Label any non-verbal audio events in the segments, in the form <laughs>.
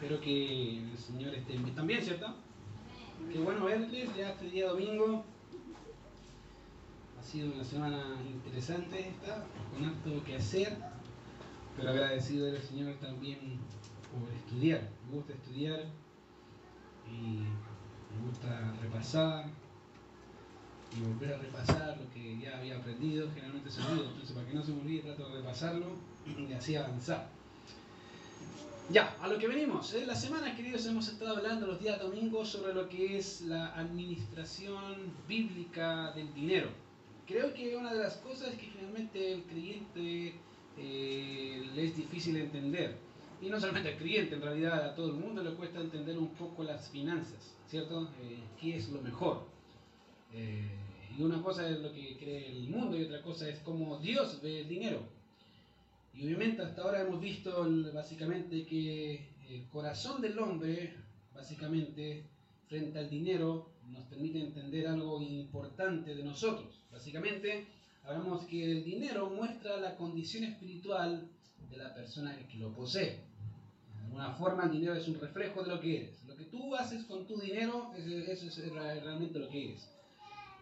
Espero que el Señor esté también, ¿cierto? Qué bueno verles ya este día domingo. Ha sido una semana interesante esta, con harto que hacer, pero agradecido del Señor también por estudiar. Me gusta estudiar y me gusta repasar y volver a repasar lo que ya había aprendido. Generalmente se olvida, entonces para que no se me olvide trato de repasarlo y así avanzar. Ya, a lo que venimos. En la semana, queridos, hemos estado hablando los días domingos sobre lo que es la administración bíblica del dinero. Creo que una de las cosas que generalmente el creyente eh, le es difícil entender, y no solamente al creyente, en realidad a todo el mundo le cuesta entender un poco las finanzas, ¿cierto? Eh, ¿Qué es lo mejor? Eh, y una cosa es lo que cree el mundo y otra cosa es cómo Dios ve el dinero. Y obviamente hasta ahora hemos visto básicamente que el corazón del hombre, básicamente, frente al dinero, nos permite entender algo importante de nosotros. Básicamente, hablamos que el dinero muestra la condición espiritual de la persona que lo posee. De alguna forma, el dinero es un reflejo de lo que eres. Lo que tú haces con tu dinero, eso es realmente lo que eres.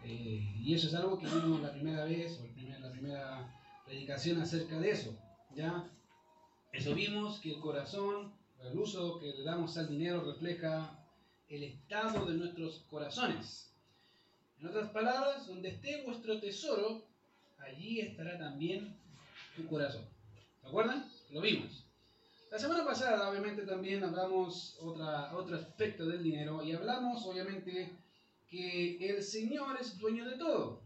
Eh, y eso es algo que vimos la primera vez, o la primera predicación acerca de eso. ¿Ya? Eso vimos que el corazón, el uso que le damos al dinero refleja el estado de nuestros corazones. En otras palabras, donde esté vuestro tesoro, allí estará también tu corazón. ¿Se acuerdan? Lo vimos. La semana pasada, obviamente, también hablamos otra, otro aspecto del dinero y hablamos, obviamente, que el Señor es dueño de todo.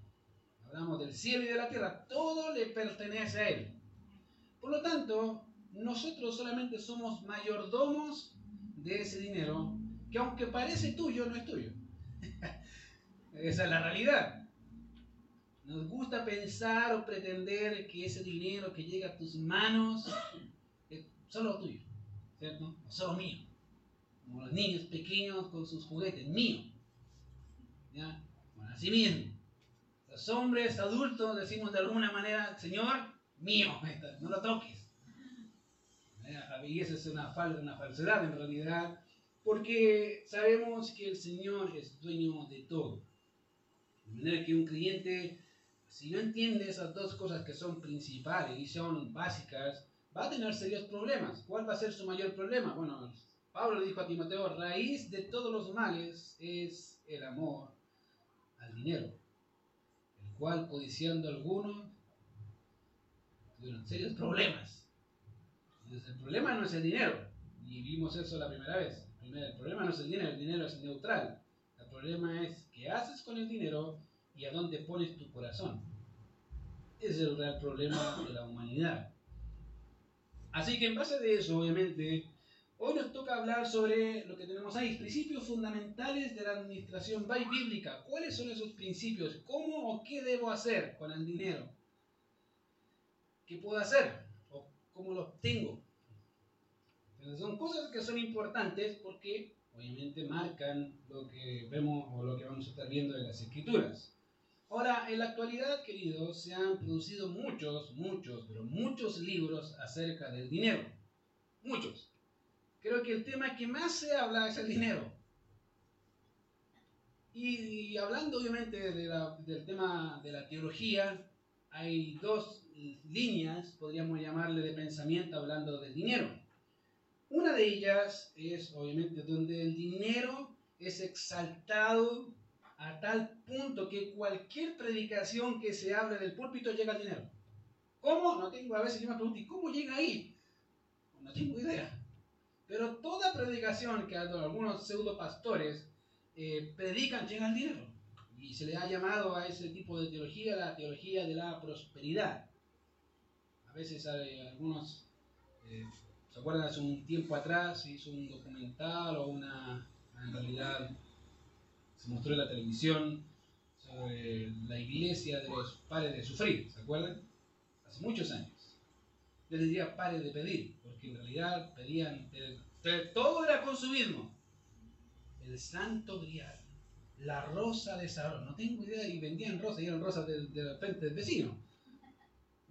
Hablamos del cielo y de la tierra. Todo le pertenece a Él. Por lo tanto, nosotros solamente somos mayordomos de ese dinero, que aunque parece tuyo, no es tuyo. <laughs> Esa es la realidad. Nos gusta pensar o pretender que ese dinero que llega a tus manos es solo tuyo, ¿cierto? O solo mío. Como los niños pequeños con sus juguetes, mío. ¿Ya? Bueno, así mismo. Los hombres adultos decimos de alguna manera, Señor, mío, no lo toques. Y eso es una, una falsedad en realidad, porque sabemos que el Señor es dueño de todo. De manera que un cliente, si no entiende esas dos cosas que son principales y son básicas, va a tener serios problemas. ¿Cuál va a ser su mayor problema? Bueno, Pablo le dijo a Timoteo, raíz de todos los males es el amor al dinero, el cual codiciando algunos tuvieron serios problemas. Entonces, el problema no es el dinero, y vimos eso la primera vez. El problema no es el dinero, el dinero es neutral. El problema es qué haces con el dinero y a dónde pones tu corazón. Ese es el real problema de la humanidad. Así que en base de eso, obviamente, hoy nos toca hablar sobre lo que tenemos ahí, principios fundamentales de la administración bíblica. ¿Cuáles son esos principios? ¿Cómo o qué debo hacer con el dinero? ¿Qué puedo hacer? ¿O cómo lo obtengo? Entonces son cosas que son importantes porque obviamente marcan lo que vemos o lo que vamos a estar viendo en las escrituras. Ahora, en la actualidad, queridos, se han producido muchos, muchos, pero muchos libros acerca del dinero. Muchos. Creo que el tema que más se habla es el dinero. Y, hablando obviamente del tema de la teología, hay dos líneas, podríamos llamarle, de pensamiento hablando del dinero. Una de ellas es, obviamente, donde el dinero es exaltado a tal punto que cualquier predicación que se hable del púlpito llega al dinero. ¿Cómo? No tengo, a veces yo me pregunto, ¿y cómo llega ahí? No tengo idea. Pero toda predicación que algunos pseudo pastores eh, predican llega al dinero. Y se le ha llamado a ese tipo de teología la teología de la prosperidad. A veces hay algunos, eh, ¿se acuerdan? Hace un tiempo atrás se hizo un documental o una, en realidad se mostró en la televisión sobre la iglesia de los pares de sufrir, ¿se acuerdan? Hace muchos años. Les diría pares de pedir, porque en realidad pedían, todo era consumismo. El santo grial, la rosa de Sarón, no tengo idea, y vendían rosas, y eran rosas de, de repente del vecino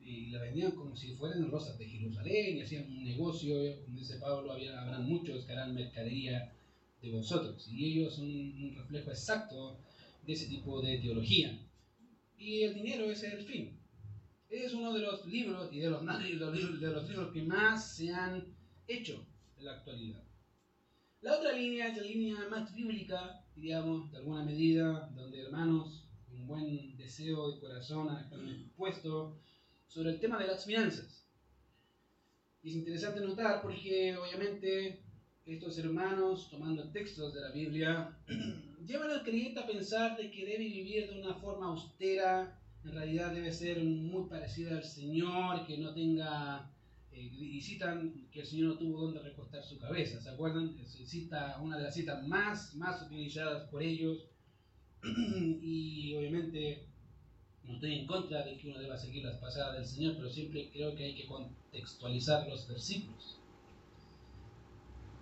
y la vendían como si fueran rosas de Jerusalén y hacían un negocio, como dice Pablo, había, habrán muchos que harán mercadería de vosotros. Y ellos son un reflejo exacto de ese tipo de teología. Y el dinero es el fin. Es uno de los libros y de los, <laughs> de los libros que más se han hecho en la actualidad. La otra línea es la línea más bíblica, digamos, de alguna medida, donde hermanos un buen deseo de corazón han puesto sobre el tema de las finanzas. Y es interesante notar porque obviamente estos hermanos, tomando textos de la Biblia, <clears throat> llevan al creyente a pensar de que debe vivir de una forma austera, en realidad debe ser muy parecido al Señor, que no tenga, eh, y citan que el Señor no tuvo donde recostar su cabeza, ¿se acuerdan? Se cita una de las citas más, más utilizadas por ellos, <clears throat> y obviamente no estoy en contra de que uno deba seguir las pasadas del Señor, pero siempre creo que hay que contextualizar los versículos.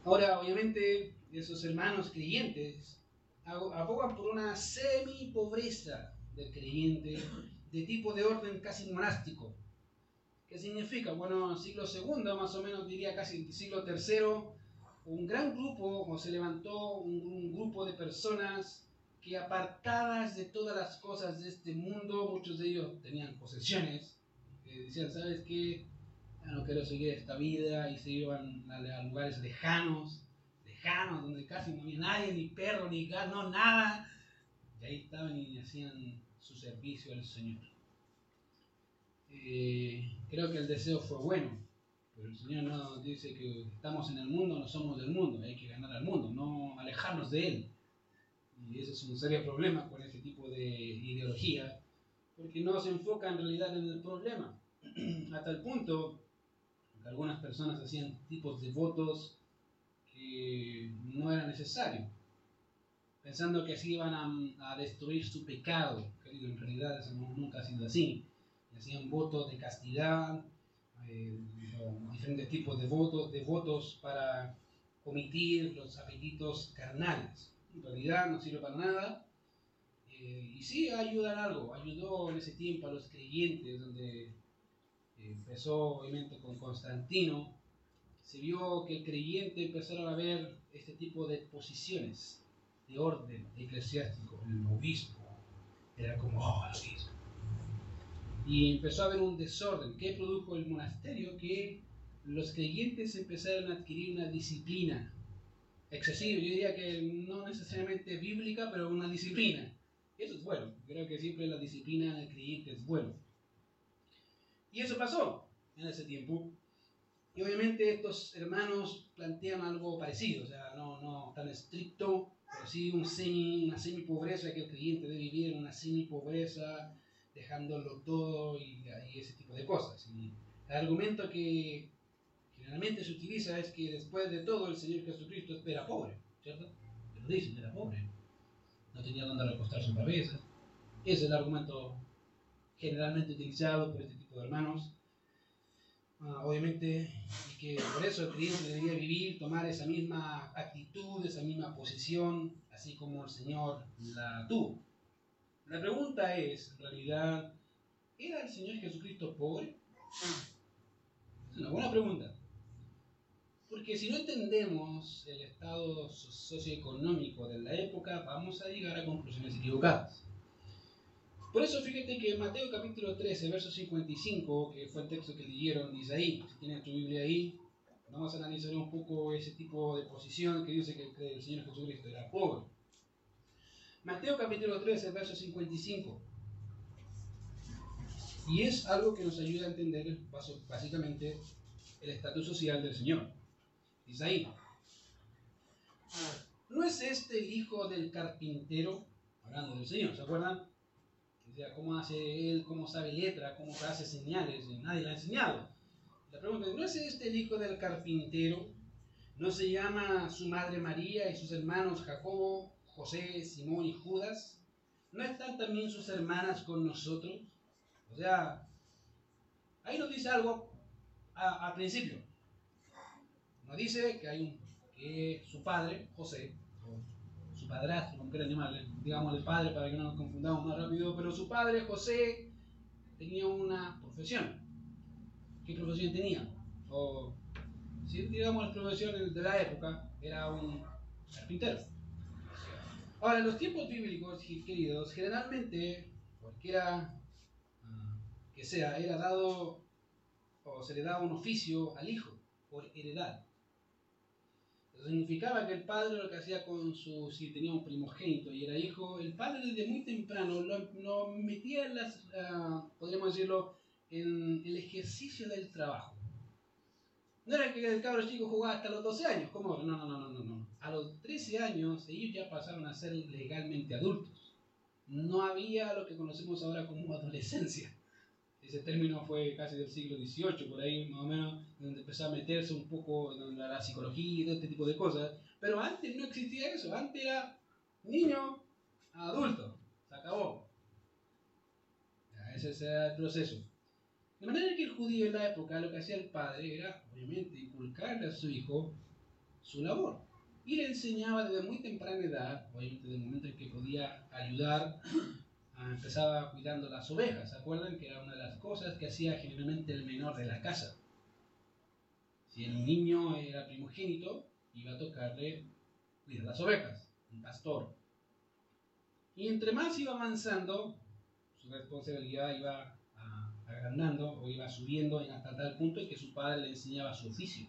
Ahora, obviamente, esos hermanos creyentes abogan por una semi-pobreza del creyente de tipo de orden casi monástico. ¿Qué significa? Bueno, siglo II, más o menos diría casi siglo III, un gran grupo, o se levantó un grupo de personas que apartadas de todas las cosas de este mundo, muchos de ellos tenían posesiones, decían, ¿sabes qué? No quiero seguir esta vida y se iban a, lugares lejanos, lejanos, donde casi no había nadie, ni perro, ni gato, no, nada. Y ahí estaban y hacían su servicio al Señor. Eh, creo que el deseo fue bueno, pero el Señor nos dice que estamos en el mundo, no somos del mundo, hay que ganar al mundo, no alejarnos de Él. Y ese es un serio problema con ese tipo de ideología, porque no se enfoca en realidad en el problema. <clears throat> Hasta el punto que algunas personas hacían tipos de votos que no era necesario, pensando que así iban a, destruir su pecado. Querido, en realidad eso nunca ha sido así. hacían votos de castidad, eh, diferentes tipos de votos, de votos para omitir los apetitos carnales en realidad no sirve para nada. Eh, y sí ayuda en algo, ayudó en ese tiempo a los creyentes, donde eh, empezó obviamente con Constantino, se vio que el creyente empezaron a ver este tipo de posiciones de orden eclesiástico, el obispo, era como, oh, el obispo. Y empezó a haber un desorden. Que produjo el monasterio, que los creyentes empezaron a adquirir una disciplina excesivo, yo diría que no necesariamente bíblica, pero una disciplina. Eso es bueno. Creo que siempre la disciplina del creyente es bueno. Y eso pasó en ese tiempo. Y obviamente estos hermanos plantean algo parecido, o sea, no, no tan estricto, pero sí un semi, una semi-pobreza que el creyente debe vivir en una semi-pobreza, dejándolo todo y, ese tipo de cosas. El argumento que generalmente se utiliza es que después de todo el Señor Jesucristo era pobre, ¿cierto? Pero dicen, era pobre. No tenía dónde recostar su cabeza. Ese es el argumento generalmente utilizado por este tipo de hermanos. Ah, obviamente, y que por eso el creyente debería vivir, tomar esa misma actitud, esa misma posición, así como el Señor la tuvo. La pregunta es, en realidad, ¿era el Señor Jesucristo pobre? Es una buena pregunta. Porque si no entendemos el estado socioeconómico de la época, vamos a llegar a conclusiones equivocadas. Por eso fíjate que Mateo capítulo 13, verso 55, que fue el texto que leyeron, dice ahí, si tienes tu Biblia ahí, vamos a analizar un poco ese tipo de posición que dice que el Señor Jesucristo era pobre. Mateo capítulo 13, verso 55. Y es algo que nos ayuda a entender básicamente el estatus social del Señor. Ahí, ¿no es este el hijo del carpintero? Hablando del Señor, ¿se acuerdan? ¿cómo hace él? ¿Cómo sabe letra? ¿Cómo hace señales? Nadie le ha enseñado. La pregunta es, ¿no es este el hijo del carpintero? ¿No se llama su madre María y sus hermanos Jacobo, José, Simón y Judas? ¿No están también sus hermanas con nosotros? O sea, ahí nos dice algo al principio. Nos dice que hay un, que su padre, José, o su padrastro, como quieran llamarle, digamos padre para que no nos confundamos más rápido, pero su padre, José, tenía una profesión. qué profesión tenía. O, si digamos la profesión de la época, era un carpintero. Ahora, en los tiempos bíblicos, queridos, generalmente, cualquiera ah, que sea, era dado o se le daba un oficio al hijo por heredad. Significaba que el padre lo que hacía con su, si tenía un primogénito y era hijo, el padre desde muy temprano lo, metía en las, uh, podríamos decirlo, en el ejercicio del trabajo. No era que el cabro chico jugaba hasta los 12 años, ¿cómo? No, no, no, no, no. A los 13 años ellos ya pasaron a ser legalmente adultos. No había lo que conocemos ahora como adolescencia. Ese término fue casi del siglo XVIII, por ahí más o menos, donde empezó a meterse un poco en la psicología y todo este tipo de cosas. Pero antes no existía eso, antes era niño a adulto, se acabó. ese era el proceso. De manera que el judío en la época lo que hacía el padre era, obviamente, inculcarle a su hijo su labor. Y le enseñaba desde muy temprana edad, obviamente desde el momento en que podía ayudar, empezaba cuidando las ovejas. ¿Se acuerdan que era una de las cosas que hacía generalmente el menor de la casa? Si el niño era primogénito, iba a tocarle cuidar las ovejas, un pastor. Y entre más iba avanzando, su responsabilidad iba agrandando o iba subiendo hasta tal punto en que su padre le enseñaba su oficio.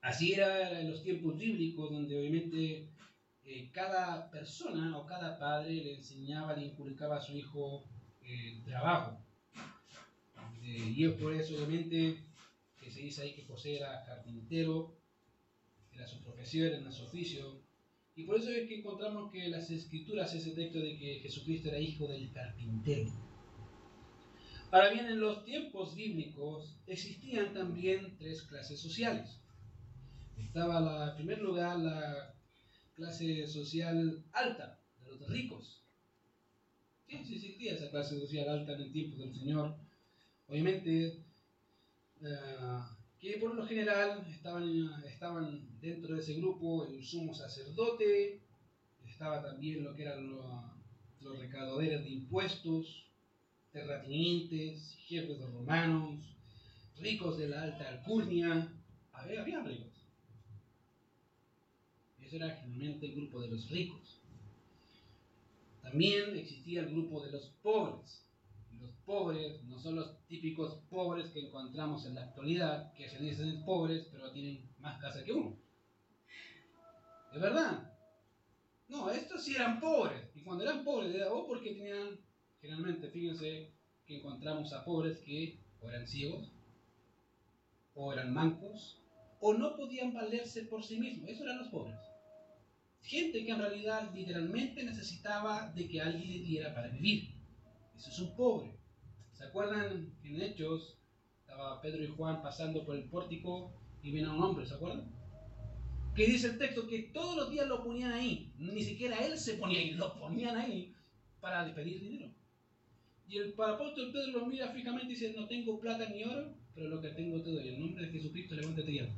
Así era en los tiempos bíblicos, donde obviamente eh, cada persona o cada padre le enseñaba, le inculcaba a su hijo el trabajo. Eh, y es por eso, obviamente, que se dice ahí que José era carpintero, era su profesión, era su oficio. Y por eso es que encontramos que las escrituras ese texto de que Jesucristo era hijo del carpintero. Ahora bien, en los tiempos bíblicos existían también tres clases sociales. Estaba en primer lugar la clase social alta, de los ricos. Sí, sí existía esa clase social alta en el tiempo del Señor. Obviamente, eh, que por lo general estaban, estaban dentro de ese grupo el sumo sacerdote, estaba también lo que eran los, los de impuestos, terratenientes, jefes de romanos, ricos de la alta alcurnia, había, había ricos. Era generalmente el grupo de los ricos. También existía el grupo de los pobres. Los pobres no son los típicos pobres que encontramos en la actualidad, que se dicen pobres, pero tienen más casa que uno. ¿Es verdad? No, estos sí eran pobres. Y cuando eran pobres, era o porque tenían Generalmente, fíjense que encontramos a pobres que o eran ciegos, o eran mancos, o no podían valerse por sí mismos. Eso eran los pobres. Gente que en realidad literalmente necesitaba de que alguien le diera para vivir. Eso es un pobre. ¿Se acuerdan que en Hechos estaba Pedro y Juan pasando por el pórtico y ven a un hombre, ¿se acuerdan? Que dice el texto que todos los días lo ponían ahí. Ni siquiera él se ponía ahí, lo ponían ahí para pedir dinero. Y el apóstol Pedro lo mira fijamente y dice, no tengo plata ni oro, pero lo que tengo todo doy. En nombre de Jesucristo levántate ya.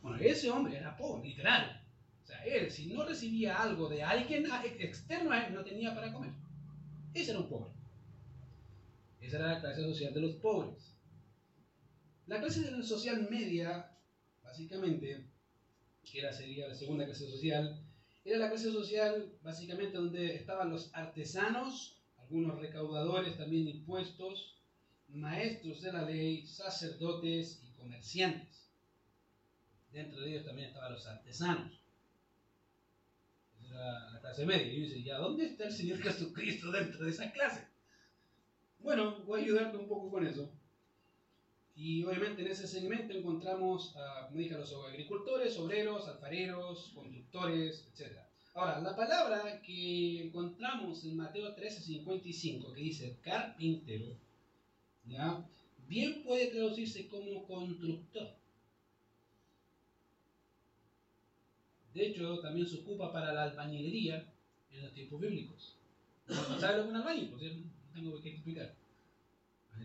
Bueno, ese hombre era pobre, literal. O sea, él, si no recibía algo de alguien externo a él, no tenía para comer. Ese era un pobre. Esa era la clase social de los pobres. La clase social media, básicamente, que era, sería la segunda clase social, era la clase social básicamente donde estaban los artesanos algunos recaudadores también de impuestos, maestros de la ley, sacerdotes y comerciantes. Dentro de ellos también estaban los artesanos. La clase media. Y yo dice, ¿ya dónde está el Señor Jesucristo dentro de esa clase? Bueno, voy a ayudarte un poco con eso. Y obviamente en ese segmento encontramos, como dije, a los agricultores, obreros, alfareros, conductores, etc. Ahora, la palabra que encontramos en Mateo 13:55, que dice carpintero, ¿ya? bien puede traducirse como constructor. De hecho, también se ocupa para la albañilería en los tiempos bíblicos. ¿No sabe lo que es un albañil? Pues no tengo que explicar.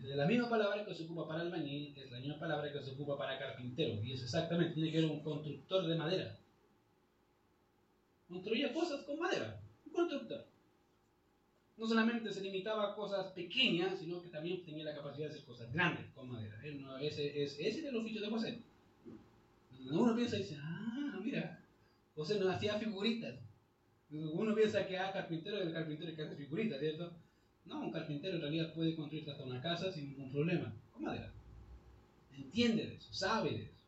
La misma palabra que se ocupa para albañil es la misma palabra que se ocupa para carpintero. Y es exactamente, tiene que ver un constructor de madera. Construía cosas con madera, un constructor. no solamente se limitaba a cosas pequeñas, sino que también tenía la capacidad de hacer cosas grandes con madera. Ese, ese, ese era el oficio de José. Uno piensa y dice, ah, mira, José no hacía figuritas. Uno piensa que ah, carpintero el carpintero que hace figuritas, ¿cierto? No, un carpintero en realidad puede construir hasta una casa sin ningún problema, con madera. Entiende de eso, sabe de eso.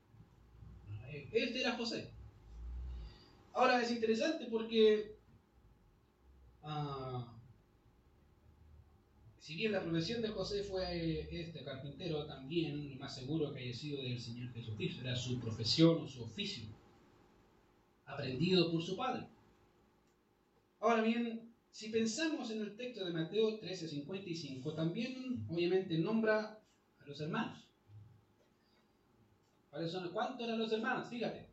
Este era José. Ahora es interesante porque ah, si bien la profesión de José fue eh, este carpintero, también lo más seguro que haya sido del Señor Jesucristo, era su profesión o su oficio, aprendido por su padre. Ahora bien, si pensamos en el texto de Mateo 13:55, también obviamente nombra a los hermanos. ¿Cuántos eran los hermanos? Fíjate.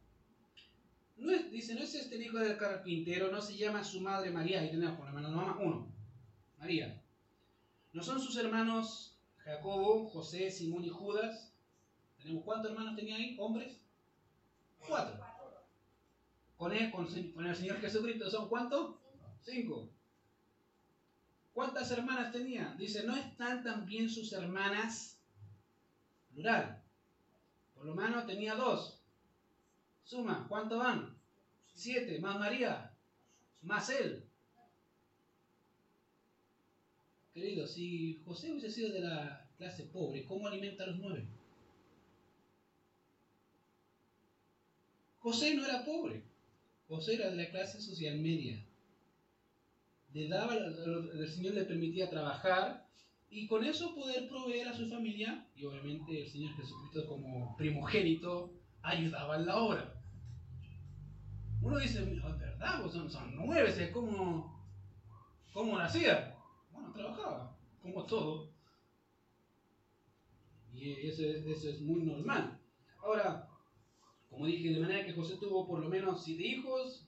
Dice, no es este hijo del carpintero, no se llama su madre María, ahí tenemos por hermano mamá uno, María. No son sus hermanos Jacobo, José, Simón y Judas. ¿Tenemos cuántos hermanos tenía ahí? ¿Hombres? Cuatro. Con el Señor Jesucristo, ¿son cuántos? Cinco. ¿Cuántas hermanas tenía? Dice, ¿no están también sus hermanas? Plural. Por lo menos tenía dos. Suma, ¿cuánto van? Siete, más María, más él. Querido, si José hubiese sido de la clase pobre, ¿cómo alimenta a los nueve? José no era pobre. José era de la clase social media. Le daba, el Señor le permitía trabajar y con eso poder proveer a su familia y obviamente el Señor Jesucristo como primogénito ayudaba en la obra. Uno dice, verdad, pues son, nueve, ¿cómo, cómo nacía? Bueno, trabajaba, como todo. Y eso, eso es muy normal. Ahora, como dije, de manera que José tuvo por lo menos siete hijos,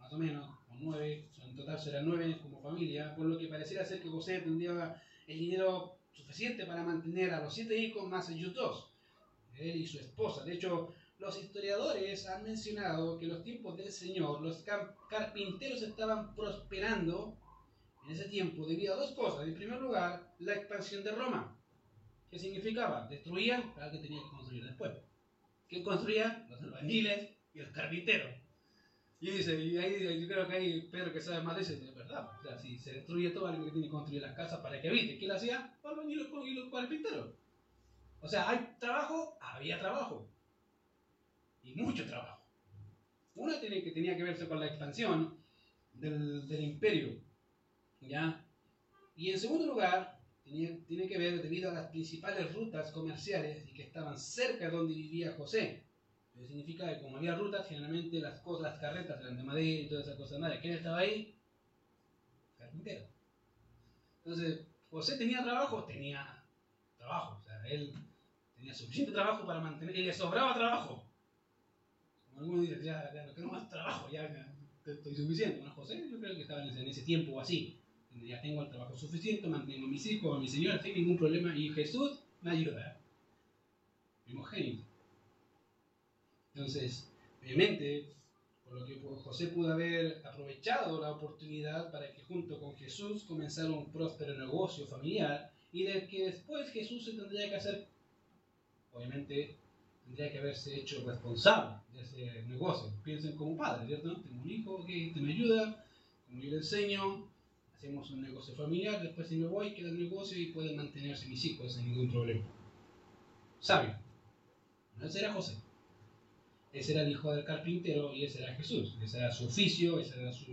más o menos, o nueve, en total serán nueve como familia, por lo que pareciera ser que José tendría el dinero suficiente para mantener a los siete hijos más ellos dos, él y su esposa. De hecho, los historiadores han mencionado que los tiempos del Señor los carpinteros estaban prosperando en ese tiempo debido a dos cosas. En primer lugar, la expansión de Roma. ¿Qué significaba? Destruían para que tenía que construir después. ¿Quién construía? Los albañiles y los carpinteros. Y dice, y ahí yo creo que hay Pedro que sabe más de eso, es verdad. O sea, si se destruye todo, alguien que tiene que construir las casas para que habite. ¿Qué le hacía? Albañiles y los carpinteros. O sea, hay trabajo, había trabajo y mucho trabajo. Una tiene que, tenía que verse con la expansión del, del imperio, ¿ya? Y en segundo lugar, tiene, tiene que ver debido a las principales rutas comerciales y que estaban cerca de donde vivía José. Eso significa que como había rutas, generalmente las cosas, las carretas eran de madera y todas esas cosas de. ¿Quién estaba ahí? Carpintero. Entonces, José tenía trabajo, tenía trabajo. O sea, él tenía suficiente trabajo para mantener, y le sobraba trabajo. Algunos dicen, ya, ya no quiero más trabajo, ya, estoy suficiente. Bueno, José, yo creo que estaba en ese, tiempo o así. Ya tengo el trabajo suficiente, mantengo a mis hijos, a mi señora, sin ningún problema. Y Jesús me ayuda. Primogénito. Entonces, obviamente, por lo que José pudo haber aprovechado la oportunidad para que junto con Jesús comenzara un próspero negocio familiar y de que después Jesús se tendría que hacer, obviamente, tendría que haberse hecho responsable de ese negocio. Piensen como padre, ¿cierto? Tengo un hijo, que te me ayuda, como yo le enseño, hacemos un negocio familiar, después si me voy, queda el negocio y pueden mantenerse mis hijos sin ningún problema. Sabio. Ese era José. Ese era el hijo del carpintero y ese era Jesús. Ese era su oficio, ese era su,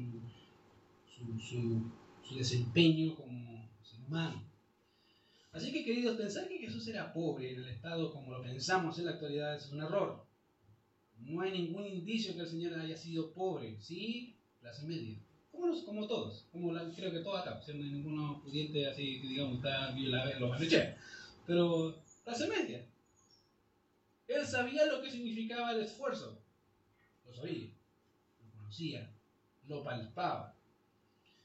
su, su, su desempeño como ser humano. Así que, queridos, pensar que Jesús era pobre en el estado como lo pensamos en la actualidad es un error. No hay ningún indicio que el Señor haya sido pobre, ¿sí? Clase media. Como, como todos, como creo que todos acá, siendo ninguno pudiente así que digamos está los barricheros. Pero clase media. Él sabía lo que significaba el esfuerzo. Lo sabía, lo conocía, lo palpaba.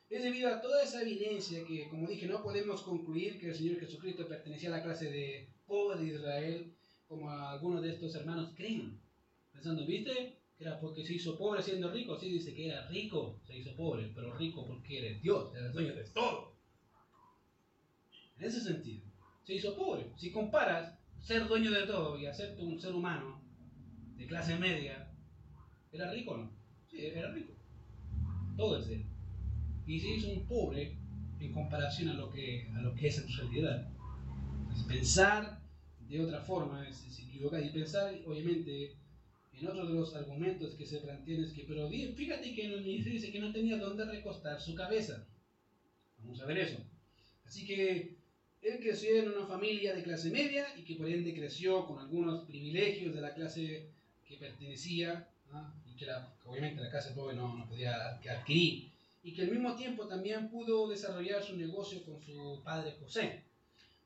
Es debido a toda esa evidencia que, como dije, no podemos concluir que el Señor Jesucristo pertenecía a la clase de pobre de Israel, como algunos de estos hermanos creen. Pensando, ¿viste? Era porque se hizo pobre siendo rico. Sí, dice que era rico, se hizo pobre, pero rico porque eres Dios, eres dueño de todo. En ese sentido, se hizo pobre. Si comparas ser dueño de todo y hacerte un ser humano de clase media, ¿era rico o no? Sí, era rico. Todo es él. Y se hizo un pobre en comparación a lo que, a lo que es en realidad. Pensar de otra forma es, es equivocar. Y pensar, obviamente, en otro de los argumentos que se plantean es que, pero fíjate que el ministerio dice que no tenía dónde recostar su cabeza. Vamos a ver eso. Así que él creció en una familia de clase media y que por ende creció con algunos privilegios de la clase que pertenecía ¿ah? y que obviamente la clase pobre no, no podía adquirir. Y que al mismo tiempo también pudo desarrollar su negocio con su padre José.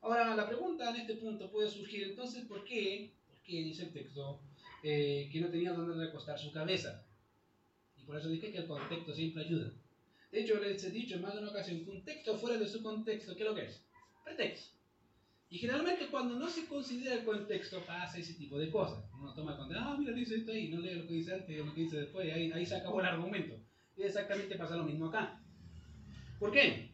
Ahora, la pregunta en este punto puede surgir entonces, ¿por qué? ¿Por qué dice el texto eh, que no tenía donde recostar su cabeza? Y por eso dije que el contexto siempre ayuda. De hecho, les he dicho en más de una ocasión un texto fuera de su contexto, ¿qué es lo que es? Pretexto. Y generalmente cuando no se considera el contexto pasa ese tipo de cosas. Uno toma el contexto, ah, mira, dice esto ahí, no lee lo que dice antes, lo que dice después, ahí, ahí se acabó el argumento. Y exactamente pasa lo mismo acá. ¿Por qué?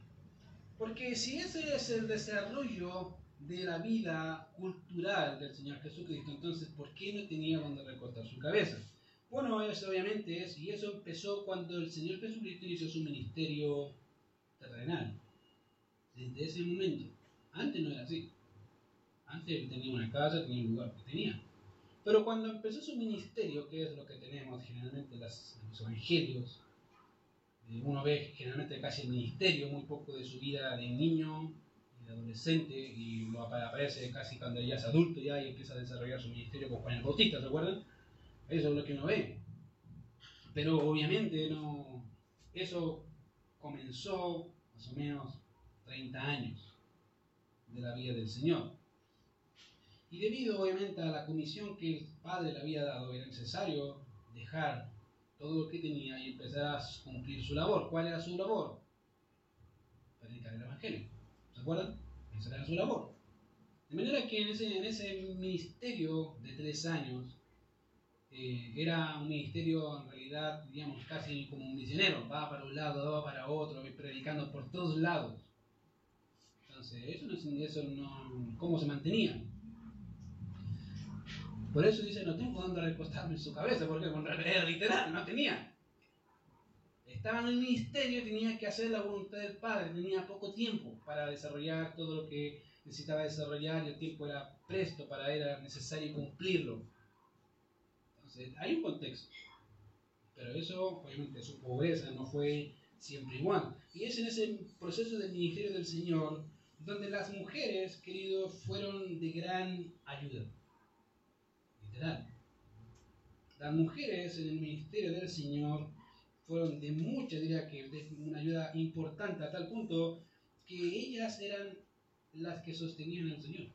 Porque si ese es el desarrollo de la vida cultural del Señor Jesucristo, entonces ¿por qué no tenía donde recortar su cabeza? Bueno, eso obviamente es, y eso empezó cuando el Señor Jesucristo inició su ministerio terrenal. Desde ese momento. Antes no era así. Antes él tenía una casa, tenía un lugar que tenía. Pero cuando empezó su ministerio, que es lo que tenemos generalmente en los evangelios, uno ve generalmente casi el ministerio, muy poco de su vida de niño adolescente, y lo aparece casi cuando ya es adulto ya y empieza a desarrollar su ministerio con Juan el Bautista, ¿se acuerdan? Eso es lo que uno ve. Pero obviamente no, eso comenzó más o menos 30 años de la vida del Señor. Y debido obviamente a la comisión que el Padre le había dado, era necesario dejar todo lo que tenía y empezar a cumplir su labor. ¿Cuál era su labor? Predicar el Evangelio. ¿Se acuerdan? Su labor. De manera que en ese, en ese ministerio de tres años, eh, era un ministerio en realidad, digamos, casi como un misionero. Va para un lado, va para otro, predicando por todos lados. Entonces, eso no, eso no ¿cómo se mantenía? Por eso dice, no tengo dónde recostarme en su cabeza, porque realidad literal, no tenía. Estaba en el ministerio, tenía que hacer la voluntad del Padre, tenía poco tiempo para desarrollar todo lo que necesitaba desarrollar y el tiempo era presto para él, era necesario cumplirlo. Entonces, hay un contexto. Pero eso, obviamente, su pobreza no fue siempre igual. Y es en ese proceso del ministerio del Señor donde las mujeres, queridos, fueron de gran ayuda. Las mujeres en el ministerio del Señor fueron de mucha, diría que de una ayuda importante a tal punto que ellas eran las que sostenían al Señor.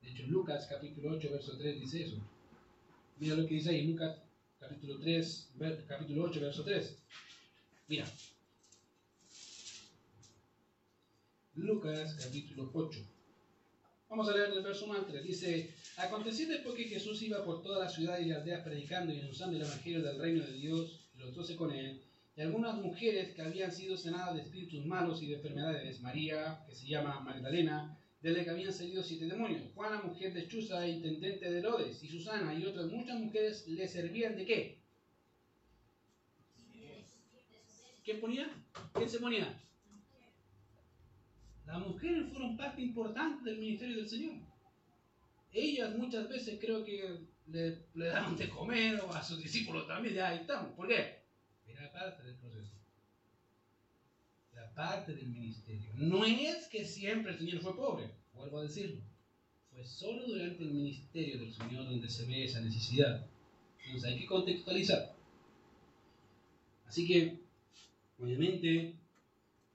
De hecho, Lucas capítulo 8, verso 3 dice eso. Mira lo que dice ahí, Lucas capítulo 3, capítulo 8, verso 3. Mira. Lucas capítulo 8. Vamos a leer el verso 1 al 3. Dice, aconteció después que Jesús iba por toda la ciudad y aldeas predicando y anunciando el Evangelio del reino de Dios los doce con él, y algunas mujeres que habían sido sanadas de espíritus malos y de enfermedades, María, que se llama Magdalena, de la que habían salido siete demonios, Juana, mujer de Chuza, intendente de Herodes, y Susana y otras muchas mujeres le servían de qué? ¿Quién ponía? ¿Quién se ponía? Las mujeres fueron parte importante del ministerio del Señor. Ellas muchas veces creo que le, daban de comer a sus discípulos también, ya ahí estamos. ¿Por qué? Era parte del proceso. Era parte del ministerio. No es que siempre el Señor fue pobre, vuelvo a decirlo. Fue solo durante el ministerio del Señor donde se ve esa necesidad. Entonces hay que contextualizar. Así que, obviamente,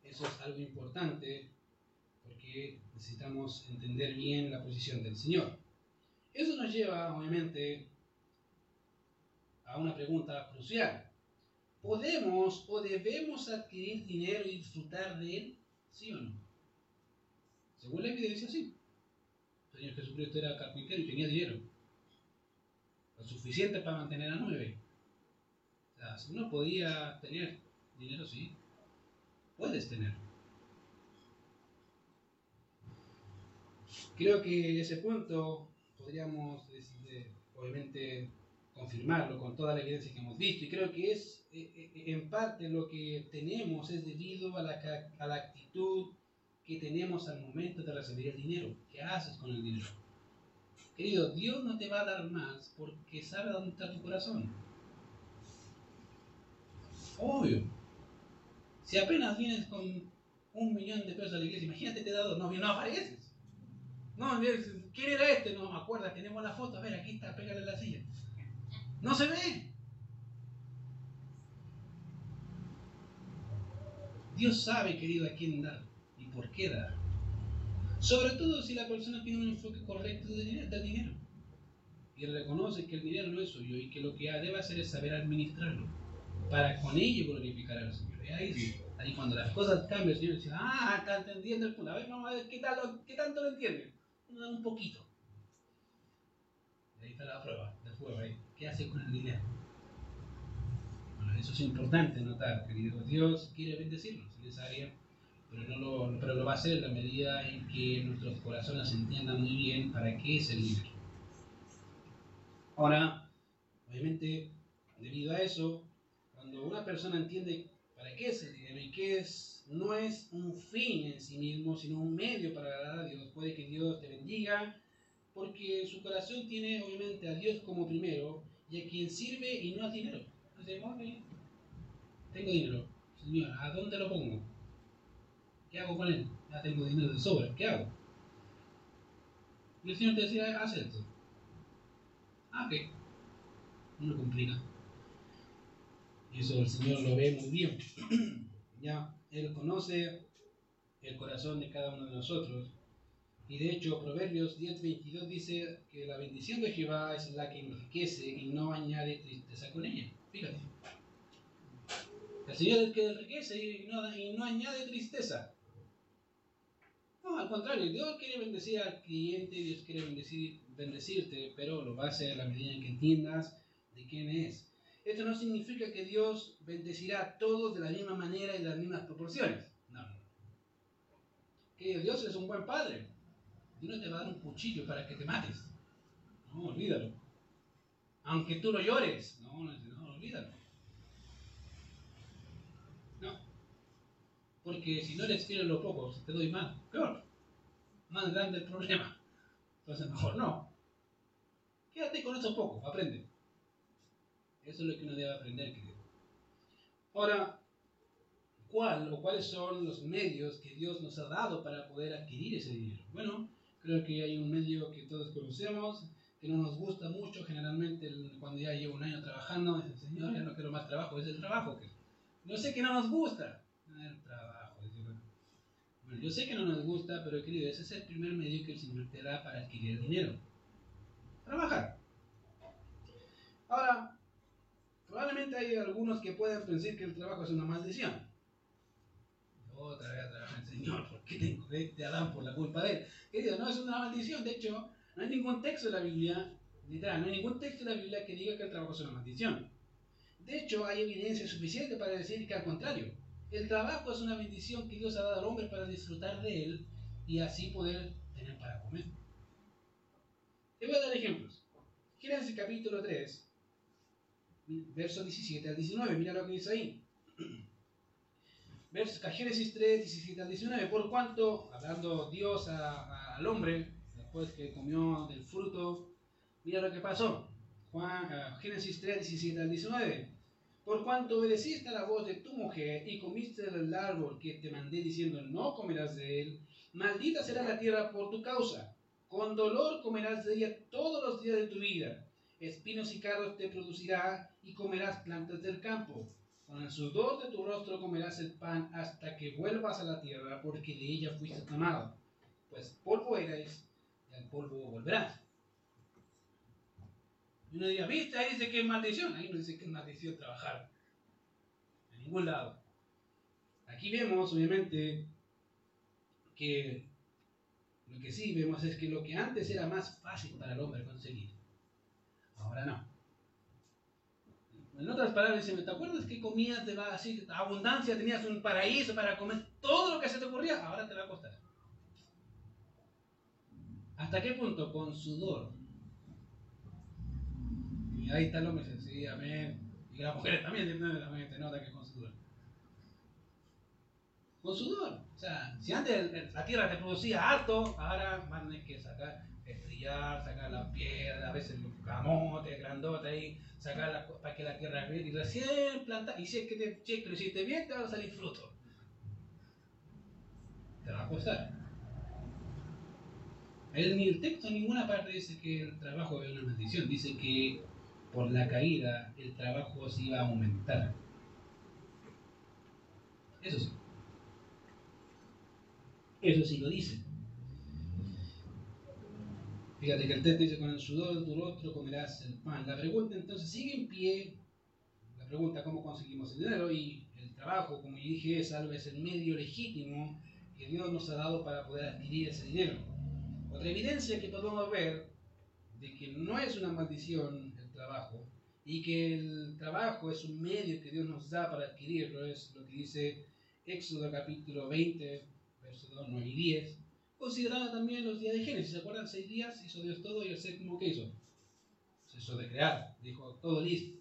eso es algo importante porque necesitamos entender bien la posición del Señor. Eso nos lleva, obviamente, a una pregunta crucial. ¿Podemos o debemos adquirir dinero y disfrutar de él? ¿Sí o no? Según la evidencia, sí. El Señor Jesucristo era carpintero y tenía dinero. lo suficiente para mantener a nueve. O sea, si uno podía tener dinero, sí, puedes tener. Creo que ese punto podríamos, obviamente, confirmarlo con toda la evidencia que hemos visto y creo que es eh, eh, en parte lo que tenemos es debido a la, a la actitud que tenemos al momento de recibir el dinero. ¿Qué haces con el dinero? Querido, Dios no te va a dar más porque sabe dónde está tu corazón. Obvio. Si apenas vienes con un millón de pesos a la iglesia, imagínate te he dado, no, no apareces. No, ¿quién era este? No me acuerdo, tenemos la foto, a ver, aquí está, pégale la silla. No se ve. Dios sabe, querido, a quién dar y por qué dar. Sobre todo si la persona tiene un enfoque correcto del dinero. Y reconoce que el dinero no es suyo y que lo que debe hacer es saber administrarlo para con ello glorificar al Señor. Y ahí, ahí cuando las cosas cambian, el Señor dice, ah, está entendiendo el punto. A ver, vamos a ver qué, qué tanto lo entiende. Un poquito. Ahí está la prueba de fuego. ¿Qué hace con el dinero? Bueno, eso es importante notar, querido. Dios quiere bendecirnos en esa área pero, no lo, pero lo va a hacer en la medida en que nuestros corazones entiendan muy bien para qué es el dinero. Ahora, obviamente, debido a eso, cuando una persona entiende para qué es el dinero y que es, no es un fin en sí mismo, sino un medio para agradar a Dios, puede que Dios te bendiga, porque su corazón tiene obviamente a Dios como primero y a quien sirve y no al dinero. Entonces, tengo dinero, Señor, ¿a dónde lo pongo? ¿Qué hago con él? Ya tengo dinero de sobra, ¿qué hago? Y el Señor te decía, haz esto. Ah, ok. No complica. Y eso el Señor lo ve muy bien. <clears throat> ya, Él conoce el corazón de cada uno de nosotros. Y de hecho, Proverbios 10:22 dice que la bendición de Jehová es la que enriquece y no añade tristeza con ella. Fíjate. El Señor es el que enriquece y no, y no añade tristeza. No, al contrario, Dios quiere bendecir al cliente, Dios quiere bendecir, bendecirte, pero lo va a hacer a la medida en que entiendas de quién es. Esto no significa que Dios bendecirá a todos de la misma manera y de las mismas proporciones. No, no. Que Dios es un buen padre. Dios no te va a dar un cuchillo para que te mates. No, olvídalo. Aunque tú lo llores. No, no, no olvídalo. Porque si no eres fiel en lo poco, te doy más, peor. Más grande el problema. Entonces mejor no. Quédate con eso poco, aprende. Eso es lo que uno debe aprender, querido. Ahora, ¿cuál o cuáles son los medios que Dios nos ha dado para poder adquirir ese dinero? Bueno, creo que hay un medio que todos conocemos, que no nos gusta mucho, generalmente cuando ya llevo un año trabajando, dice, Señor, ya no quiero más trabajo, es el trabajo. No sé que no nos gusta, el trabajo. Bueno, yo sé que no nos gusta, pero querido, ese es el primer medio que el Señor te da para adquirir dinero. Trabajar. Ahora, probablemente hay algunos que puedan pensar que el trabajo es una maldición. Otra vez a trabajar Señor, ¿por qué tengo que este Adán por la culpa de él? Querido, no es una maldición. De hecho, no hay ningún texto de la Biblia, literal, no hay ningún texto de la Biblia que diga que el trabajo es una maldición. De hecho, hay evidencia suficiente para decir que al contrario, el trabajo es una bendición que Dios ha dado al hombre para disfrutar de él y así poder tener para comer. Te voy a dar ejemplos. Génesis capítulo 3, versos 17 al 19. Mira lo que dice ahí. Génesis 3, 17 al 19. Por cuanto, hablando Dios al hombre, después que comió del fruto, mira lo que pasó. Juan, ah, Génesis 3, 17 al 19. Por cuanto obedeciste a la voz de tu mujer y comiste del árbol que te mandé diciendo no comerás de él, maldita será la tierra por tu causa. Con dolor comerás de ella todos los días de tu vida. Espinos y carros te producirá y comerás plantas del campo. Con el sudor de tu rostro comerás el pan hasta que vuelvas a la tierra, porque de ella fuiste tomado. Pues polvo eres y al polvo volverás. Y uno diría, ¿viste? Ahí dice que es maldición. Ahí no dice que es maldición trabajar. En ningún lado. Aquí vemos, obviamente, que lo que sí vemos es que lo que antes era más fácil para el hombre conseguir, ahora no. En otras palabras, dice, ¿te acuerdas que comías de así, abundancia, tenías un paraíso para comer todo lo que se te ocurría? Ahora te va a costar. ¿Hasta qué punto? Con sudor. Y ahí está el hombre, sí, amén. Y las mujeres también, también te nota que con sudor. Con sudor. O sea, si antes la tierra te producía harto, ahora van a tener que sacar, estrellar, sacar la piedra, a veces los camotes, grandote ahí, sacar para que la tierra y recién plantar. Y si es que te, si lo hiciste bien, te va a salir fruto. Te va a costar. El, el texto en ninguna parte dice que el trabajo es una maldición, dice que por la caída el trabajo se iba a aumentar. Eso sí. Eso sí lo dice. Fíjate que el texto dice, con el sudor de tu rostro comerás el pan. La pregunta entonces sigue en pie. La pregunta, ¿cómo conseguimos el dinero? Y el trabajo, como yo dije, es algo, es el medio legítimo que Dios nos ha dado para poder adquirir ese dinero. Otra evidencia que podemos ver de que no es una maldición el trabajo y que el trabajo es un medio que Dios nos da para adquirirlo, es lo que dice Éxodo capítulo 20, versos 2, 9 y 10. Considerando también los días de Génesis, ¿se acuerdan? Seis días hizo Dios todo y el séptimo que hizo. Eso de crear, dijo todo listo.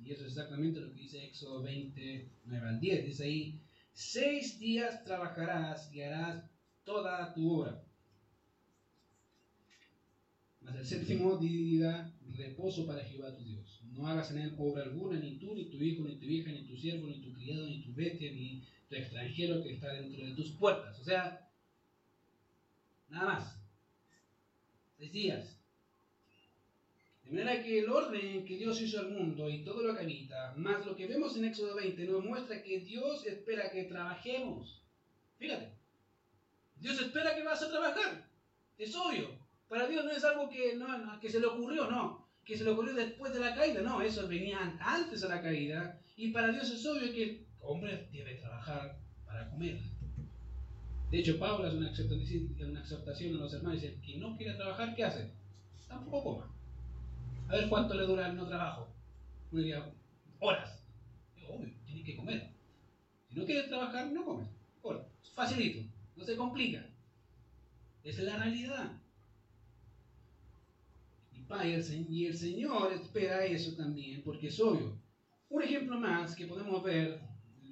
Y eso es exactamente lo que dice Éxodo 20, 9 al 10. Dice ahí, seis días trabajarás y harás toda tu obra. Mas el séptimo día reposo para Jehová tu Dios. No hagas en él obra alguna, ni tú, ni tu hijo, ni tu hija, ni tu siervo, ni tu criado, ni tu bestia, ni tu extranjero que está dentro de tus puertas. O sea, nada más. Seis días. De manera que el orden que Dios hizo al mundo y todo lo que habita, más lo que vemos en Éxodo 20, nos muestra que Dios espera que trabajemos. Fíjate, Dios espera que vas a trabajar. Es obvio. Para Dios no es algo que, no, que se le ocurrió, no. Que se le ocurrió después de la caída, no. Eso venía antes de la caída. Y para Dios es obvio que hombre debe trabajar para comer. De hecho, Pablo hace una exhortación a los hermanos. Dice, el que no quiere trabajar, ¿qué hace? Tampoco coma. A ver cuánto le dura el no trabajo. Un día, horas. Obvio, tiene que comer. Si no quiere trabajar, no come. Bueno, facilito. No se complica. Esa es la realidad. Y el Señor espera eso también, porque es obvio. Un ejemplo más que podemos ver,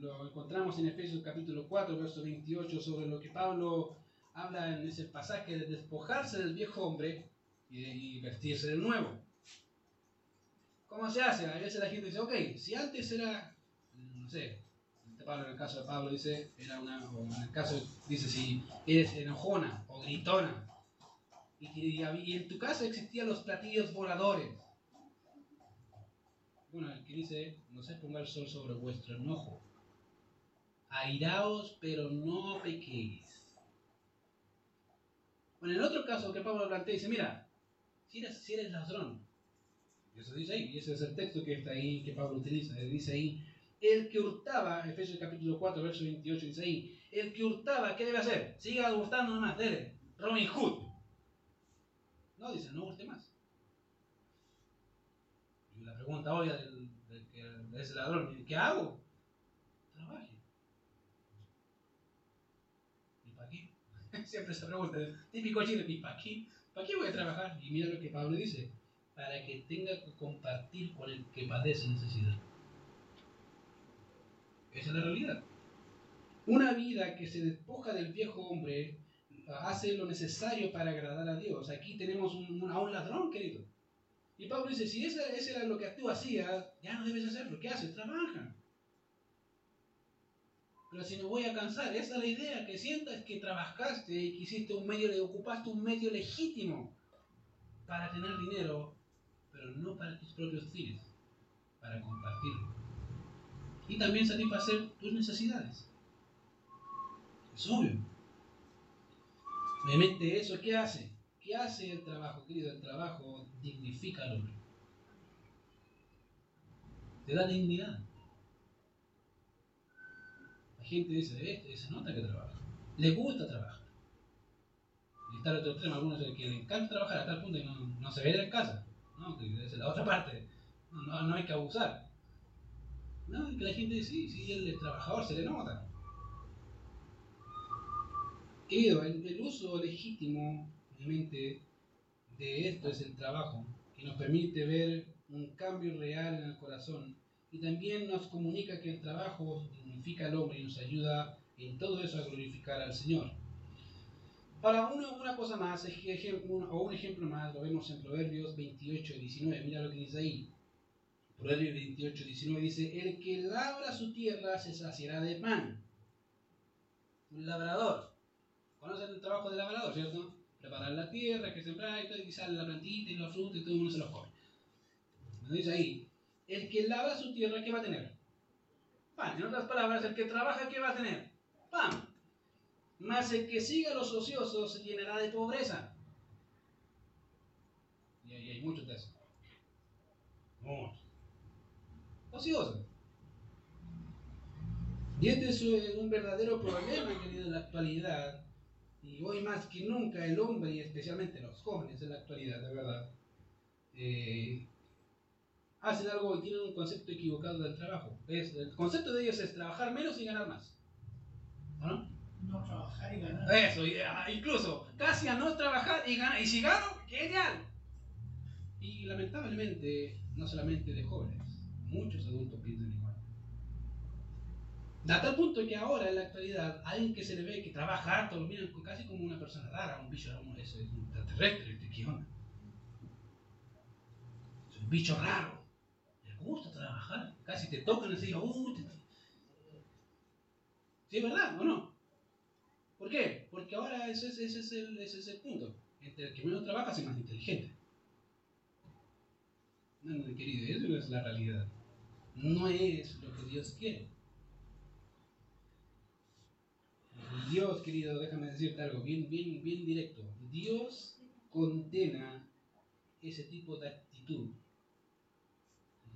lo encontramos en Efesios capítulo 4, verso 28, sobre lo que Pablo habla en ese pasaje de despojarse del viejo hombre y, vestirse del nuevo. ¿Cómo se hace? A veces la gente dice, ok, si antes era, no sé, Pablo, en el caso de Pablo dice, era una, en el caso dice si eres enojona o gritona, y, en tu casa existían los platillos voladores. Bueno, el que dice, no se ponga el sol sobre vuestro enojo. Airaos, pero no pequéis. Bueno, en el otro caso que Pablo plantea, dice, mira, si eres, si eres ladrón, eso dice ahí, y ese es el texto que está ahí, que Pablo utiliza, dice ahí, el que hurtaba, Efesios capítulo 4, verso 28, dice ahí, el que hurtaba, ¿qué debe hacer? Siga hurtando nomás, dele, Robin Hood. No, dice, no hurte más. Y la pregunta obvia del, de ese ladrón, ¿qué hago? Trabaje. ¿Y para qué? <laughs> Siempre se pregunta, típico chile, ¿y para qué? ¿Para qué voy a trabajar? Y mira lo que Pablo dice, para que tenga que compartir con el que padece necesidad. Esa es la realidad. Una vida que se despoja del viejo hombre hace lo necesario para agradar a Dios. Aquí tenemos un, a un ladrón, querido. Y Pablo dice, si ese, era lo que tú hacías, ya no debes hacerlo. ¿Qué haces? Trabaja. Pero si no voy a cansar, esa es la idea, que sientas que trabajaste y que hiciste un medio, le ocupaste un medio legítimo para tener dinero, pero no para tus propios fines, para compartirlo y también satisfacer tus necesidades. Es obvio. Obviamente eso, ¿qué hace? ¿Qué hace el trabajo, querido? El trabajo dignifica al hombre. Te da dignidad. Gente dice, este, se nota que trabaja. Le gusta trabajar. Y está el otro extremo, algunos que le encanta trabajar a tal punto que no, se ve en casa. ¿no? Que es la otra parte. No, no hay que abusar. No, que la gente sí, sí, el trabajador se le nota. Querido, el, uso legítimo, obviamente, de esto es el trabajo, que nos permite ver un cambio real en el corazón y también nos comunica que el trabajo dignifica al hombre y nos ayuda en todo eso a glorificar al Señor. Para una, cosa más, o un ejemplo más, lo vemos en Proverbios 28, 19. Mira lo que dice ahí. Proverbios 28, 19 dice, el que labra su tierra se saciará de pan. Un labrador. ¿Conocen el trabajo del labrador, cierto? Preparar la tierra, que sembrar y todo, y sale la plantita y los frutos y todo el mundo se los come. Dice ahí. El que labra su tierra, ¿qué va a tener? En otras palabras, el que trabaja, ¿qué va a tener? Pan. Mas el que siga a los ociosos se llenará de pobreza. Y hay, hay muchos de esos. Muchos. Ociosos. Y este es un verdadero problema, querido, en la actualidad. Y hoy más que nunca el hombre, y especialmente los jóvenes en la actualidad, de verdad, eh, hacen algo y tienen un concepto equivocado del trabajo. Es, el concepto de ellos es trabajar menos y ganar más. ¿No? No trabajar y ganar. Eso, ah, incluso casi a no trabajar y ganar. Y si gano, genial. Y lamentablemente, no solamente de jóvenes, muchos adultos piensan igual. Da tal punto que ahora, en la actualidad, alguien que se le ve que trabaja harto, lo miran casi como una persona rara, un bicho, un, es un extraterrestre, ¿qué onda? Es un bicho raro gusta trabajar, casi te tocan así, uh, ¿Sí es verdad o no? ¿Por qué? Porque ahora ese, es el, ese es el punto. Entre el que menos trabaja es más inteligente. No, no, querido, eso no es la realidad. No es lo que Dios quiere. Dios, querido, déjame decirte algo bien, bien, bien directo. Dios condena ese tipo de actitud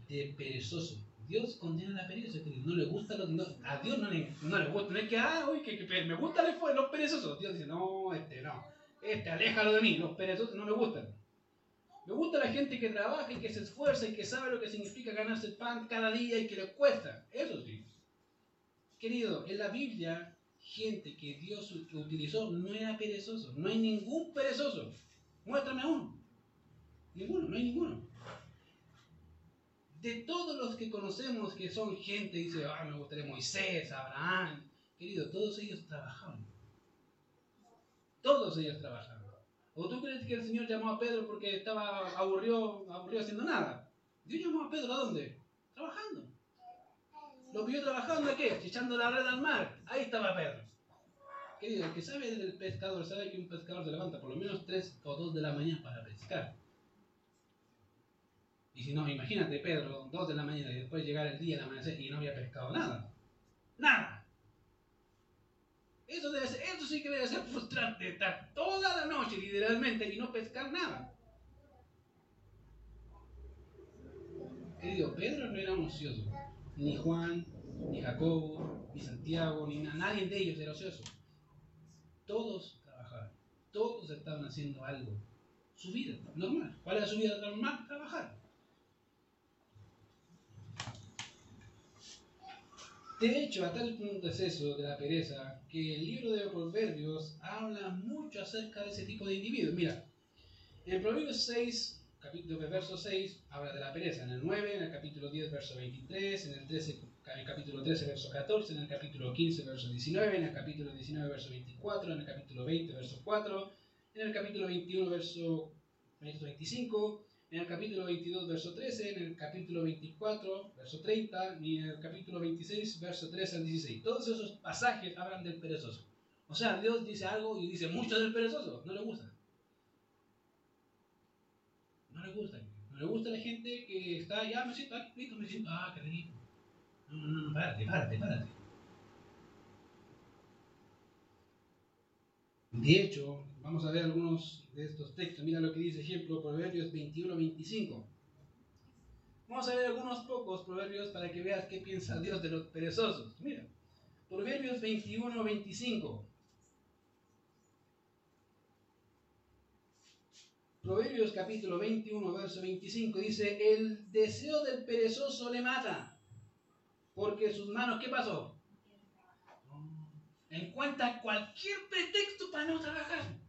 de perezoso. Dios condena la pereza, no le gusta los, a Dios no le, no le gusta, no es que, ah, uy, que, me gusta los perezosos. Dios dice, no, este no, este aléjalo de mí, los perezosos no me gustan. Me gusta la gente que trabaja y que se esfuerza y que sabe lo que significa ganarse el pan cada día y que le cuesta. Eso sí. Querido, en la Biblia, gente que Dios utilizó no era perezoso. No hay ningún perezoso. Muéstrame uno. Ninguno, no hay ninguno de todos los que conocemos que son gente, dice, ah, me gustaría Moisés, Abraham, querido, todos ellos trabajaban. Todos ellos trabajaban. ¿O tú crees que el Señor llamó a Pedro porque estaba aburrido, aburrido haciendo nada? Dios llamó a Pedro a dónde? Trabajando. ¿Lo vio trabajando de qué? Echando la red al mar. Ahí estaba Pedro. Querido, el que sabe del pescador sabe que un pescador se levanta por lo menos 3 o 2 de la mañana para pescar. Y si no, imagínate, Pedro, dos de la mañana y después llegar el día, el amanecer y no había pescado nada. Nada. Eso, debe ser, eso sí que debe ser frustrante, estar toda la noche literalmente y no pescar nada. Querido, Pedro no era un ocioso. Ni Juan, ni Jacobo, ni Santiago, ni nadie de ellos era ocioso. Todos trabajaban. Todos estaban haciendo algo. Su vida, normal. ¿Cuál era su vida normal? Trabajar. De hecho, a tal punto es eso de la pereza que el libro de Proverbios habla mucho acerca de ese tipo de individuos. Mira, en Proverbios 6, capítulo verso 6, habla de la pereza. En el 9, en el capítulo 10, verso 23, en el, 13, en el capítulo 13, verso 14, en el capítulo 15, verso 19, en el capítulo 19, verso 24, en el capítulo 20, verso 4, en el capítulo 21, verso 25, en el capítulo 22, verso 13, en el capítulo 24, verso 30, y en el capítulo 26, verso 13 al 16. Todos esos pasajes hablan del perezoso. O sea, Dios dice algo y dice mucho del perezoso. No le gusta. No le gusta. No le gusta la gente que está, ya me siento, aquí, listo, me siento, ah, qué rico. No, no, no, párate, párate, párate. De hecho, vamos a ver algunos de estos textos. Mira lo que dice, ejemplo, Proverbios 21-25. Vamos a ver algunos pocos proverbios para que veas qué piensa Dios de los perezosos. Mira, Proverbios 21-25. Proverbios capítulo 21, verso 25 dice, el deseo del perezoso le mata, porque sus manos, ¿qué pasó? Encuentra cualquier pretexto para no trabajar.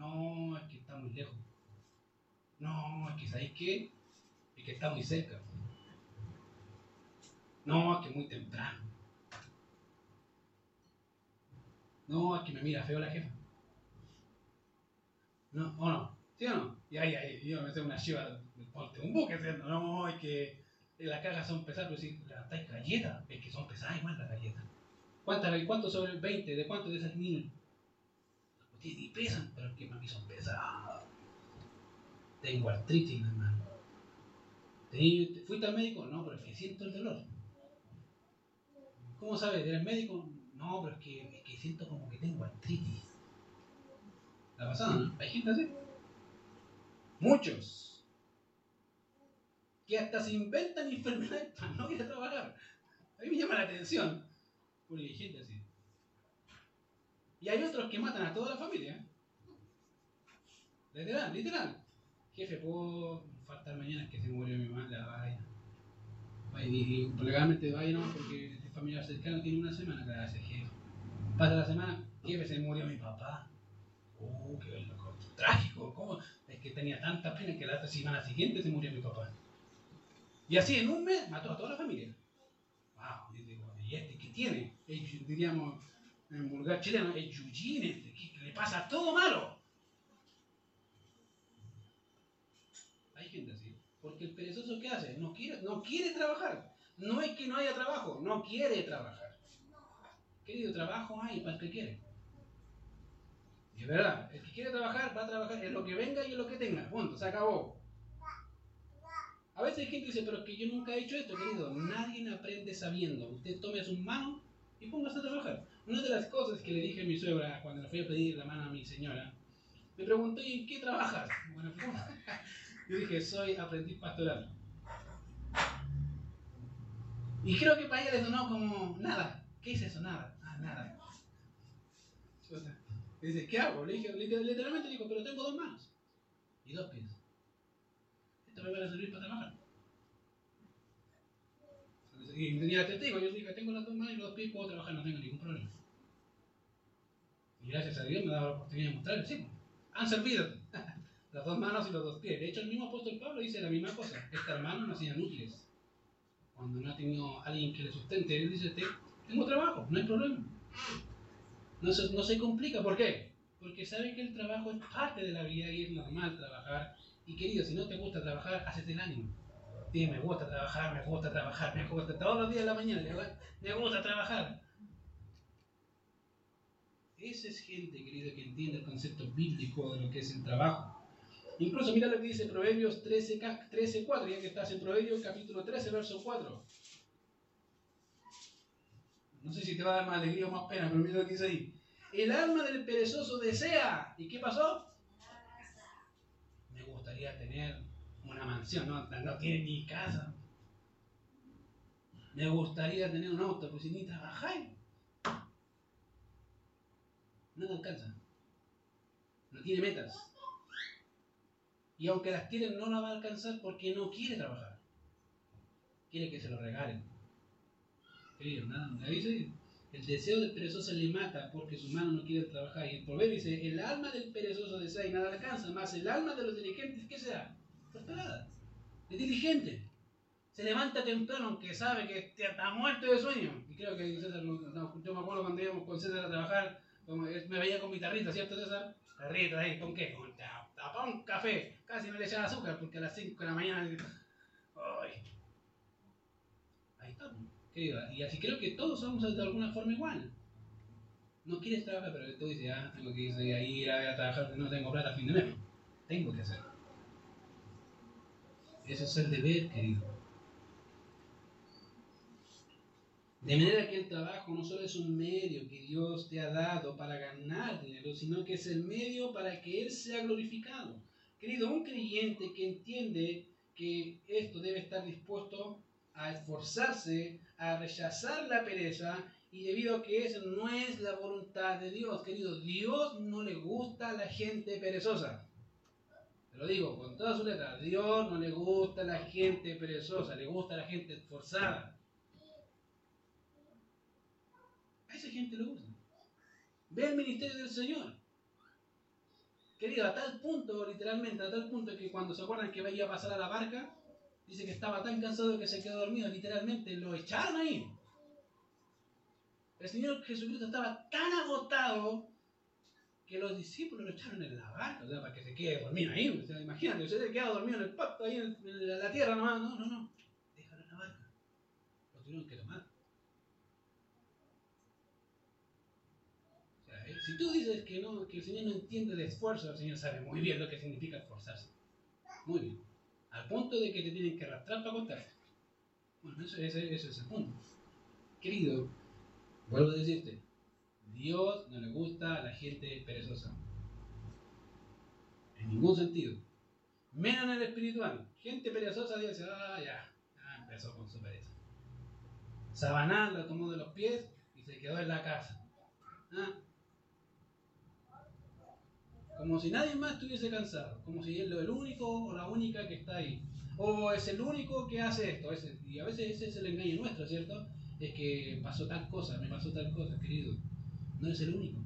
No, es que está muy lejos. No, es que ¿sabéis qué? Es que está muy cerca. No, es que muy temprano. No, es que me mira feo la jefa. No, o no. ¿Sí o no? Y ahí, ahí, yo me hace una chiva, ponte un buque, ¿cierto? No, es que las cajas son pesadas, pero si levantáis galletas, es que son pesadas igual las galletas. ¿Cuántas, ¿Cuánto sobre el 20? ¿De cuánto de esas mil? Y pesan, pero que mí son pesadas. Tengo artritis, hermano. ¿Fuiste al médico? No, pero es que siento el dolor. ¿Cómo sabes? ¿Eres médico? No, pero es que, es que siento como que tengo artritis. ¿La pasada, no? ¿Hay gente así? Muchos. Que hasta se inventan enfermedades para no ir a trabajar. A mí me llama la atención. Porque hay gente así. Y hay otros que matan a toda la familia. Literal, literal. Jefe, ¿puedo faltar mañana? Que se murió mi madre. Vaya. Y, legalmente vaya no, porque este familiar cercano tiene una semana que hace jefe. Pasa la semana, jefe, se murió mi papá. Uh, qué loco. Trágico, ¿cómo? Es que tenía tanta pena que la semana siguiente se murió mi papá. Y así en un mes mató a toda la familia. Wow, y digo, ¿y este qué tiene? diríamos en vulgar chileno, el yujin este, le pasa todo malo. Hay gente así. Porque el perezoso, ¿qué hace? No quiere, no quiere trabajar. No es que no haya trabajo, no quiere trabajar. Querido, trabajo hay para el que quiere. Es verdad, el que quiere trabajar va a trabajar en lo que venga y en lo que tenga. Punto, se acabó. A veces hay gente que dice, pero es que yo nunca he hecho esto, querido. Nadie aprende sabiendo. Usted tome sus manos y póngase a trabajar. Una de las cosas que le dije a mi suegra cuando le fui a pedir la mano a mi señora, me preguntó, ¿y en qué trabajas? Bueno, <laughs> yo dije, soy aprendiz pastoral. Y creo que para ella le sonó como, nada. ¿Qué es eso? Nada. Ah, nada. Dice, ¿qué hago? Le dije, literalmente le digo, pero tengo dos manos y dos pies. Esto me va a servir para trabajar. Y tenía testigo, yo dije, tengo las dos manos y los dos pies, puedo trabajar, no tengo ningún problema. Y gracias a Dios me ha dado la oportunidad de mostrarles, sí, han servido <laughs> las dos manos y los dos pies. De hecho, el mismo apóstol Pablo dice la misma cosa. Estas manos no hacían útiles. Cuando no ha tenido alguien que le sustente, él dice, tengo trabajo, no hay problema. No se, no se complica. ¿Por qué? Porque sabe que el trabajo es parte de la vida y es normal trabajar. Y querido, si no te gusta trabajar, hacete el ánimo. Dime, me gusta trabajar, me gusta trabajar, me gusta todos los días de la mañana, me gusta trabajar. Esa es gente, querido, que entiende el concepto bíblico de lo que es el trabajo. Incluso mira lo que dice Proverbios 13, 13 4, ya que estás en Proverbios capítulo 13, verso 4. No sé si te va a dar más alegría o más pena, pero mira lo que dice ahí. El alma del perezoso desea. ¿Y qué pasó? Me gustaría tener una mansión, no, no tiene ni casa. Me gustaría tener un auto, pues si ni trabajáis. No alcanza. No tiene metas. Y aunque las tiene, no la va a alcanzar porque no quiere trabajar. Quiere que se lo regalen. Dice, el deseo del perezoso le mata porque su mano no quiere trabajar. Y el proverbio dice, el alma del perezoso desea y nada alcanza, más el alma de los diligentes, ¿qué sea? Prosperada. Es diligente. Se levanta temprano aunque sabe que está muerto de sueño. Y creo que César, yo me acuerdo cuando íbamos con César a trabajar, me veía con mi tarrita, ¿cierto César? Tarrita ahí, ¿con qué? Con tapón, café. Casi no le echaba azúcar porque a las 5 de la mañana... ¡Ay! Ahí está. Y así creo que todos somos de alguna forma igual. No quieres trabajar, pero tú dices, ah, tengo que ir a, a trabajar, no tengo plata a fin de mes. Tengo que hacerlo. Eso es el deber, querido. De manera que el trabajo no solo es un medio que Dios te ha dado para ganar dinero, sino que es el medio para que Él sea glorificado. Querido, un creyente que entiende que esto debe estar dispuesto a esforzarse, a rechazar la pereza y debido a que eso no es la voluntad de Dios, querido, Dios no le gusta a la gente perezosa. Te lo digo con toda su letra, Dios no le gusta a la gente perezosa, le gusta a la gente esforzada. A esa gente le gusta. Ve el ministerio del Señor. Querido, a tal punto, literalmente, a tal punto que cuando se acuerdan que vaya a pasar a la barca, dice que estaba tan cansado que se quedó dormido, literalmente lo echaron ahí. El Señor Jesucristo estaba tan agotado que los discípulos lo echaron en la barca, o sea, para que se quede dormido ahí. O sea, imagínate, se queda dormido en el pacto, ahí en, la tierra nomás. No, no, no. Déjalo en la barca. Lo tuvieron que tomar. O sea, eh, si tú dices que no, que el Señor no entiende el esfuerzo, el Señor sabe muy bien lo que significa esforzarse. Muy bien. Al punto de que te tienen que arrastrar para acostarte. Bueno, eso, ese, eso es el punto. Querido, Vuelvo a decirte, Dios no le gusta a la gente perezosa. En ningún sentido. Menos en el espiritual. Gente perezosa dice, ah, ya, empezó con su pereza. Sabaná la tomó de los pies y se quedó en la casa. ¿Ah? Como si nadie más estuviese cansado. Como si él es el único o la única que está ahí. O es el único que hace esto. y a veces ese es el engaño nuestro, ¿cierto? es que pasó tal cosa, me pasó tal cosa, querido. No es el único.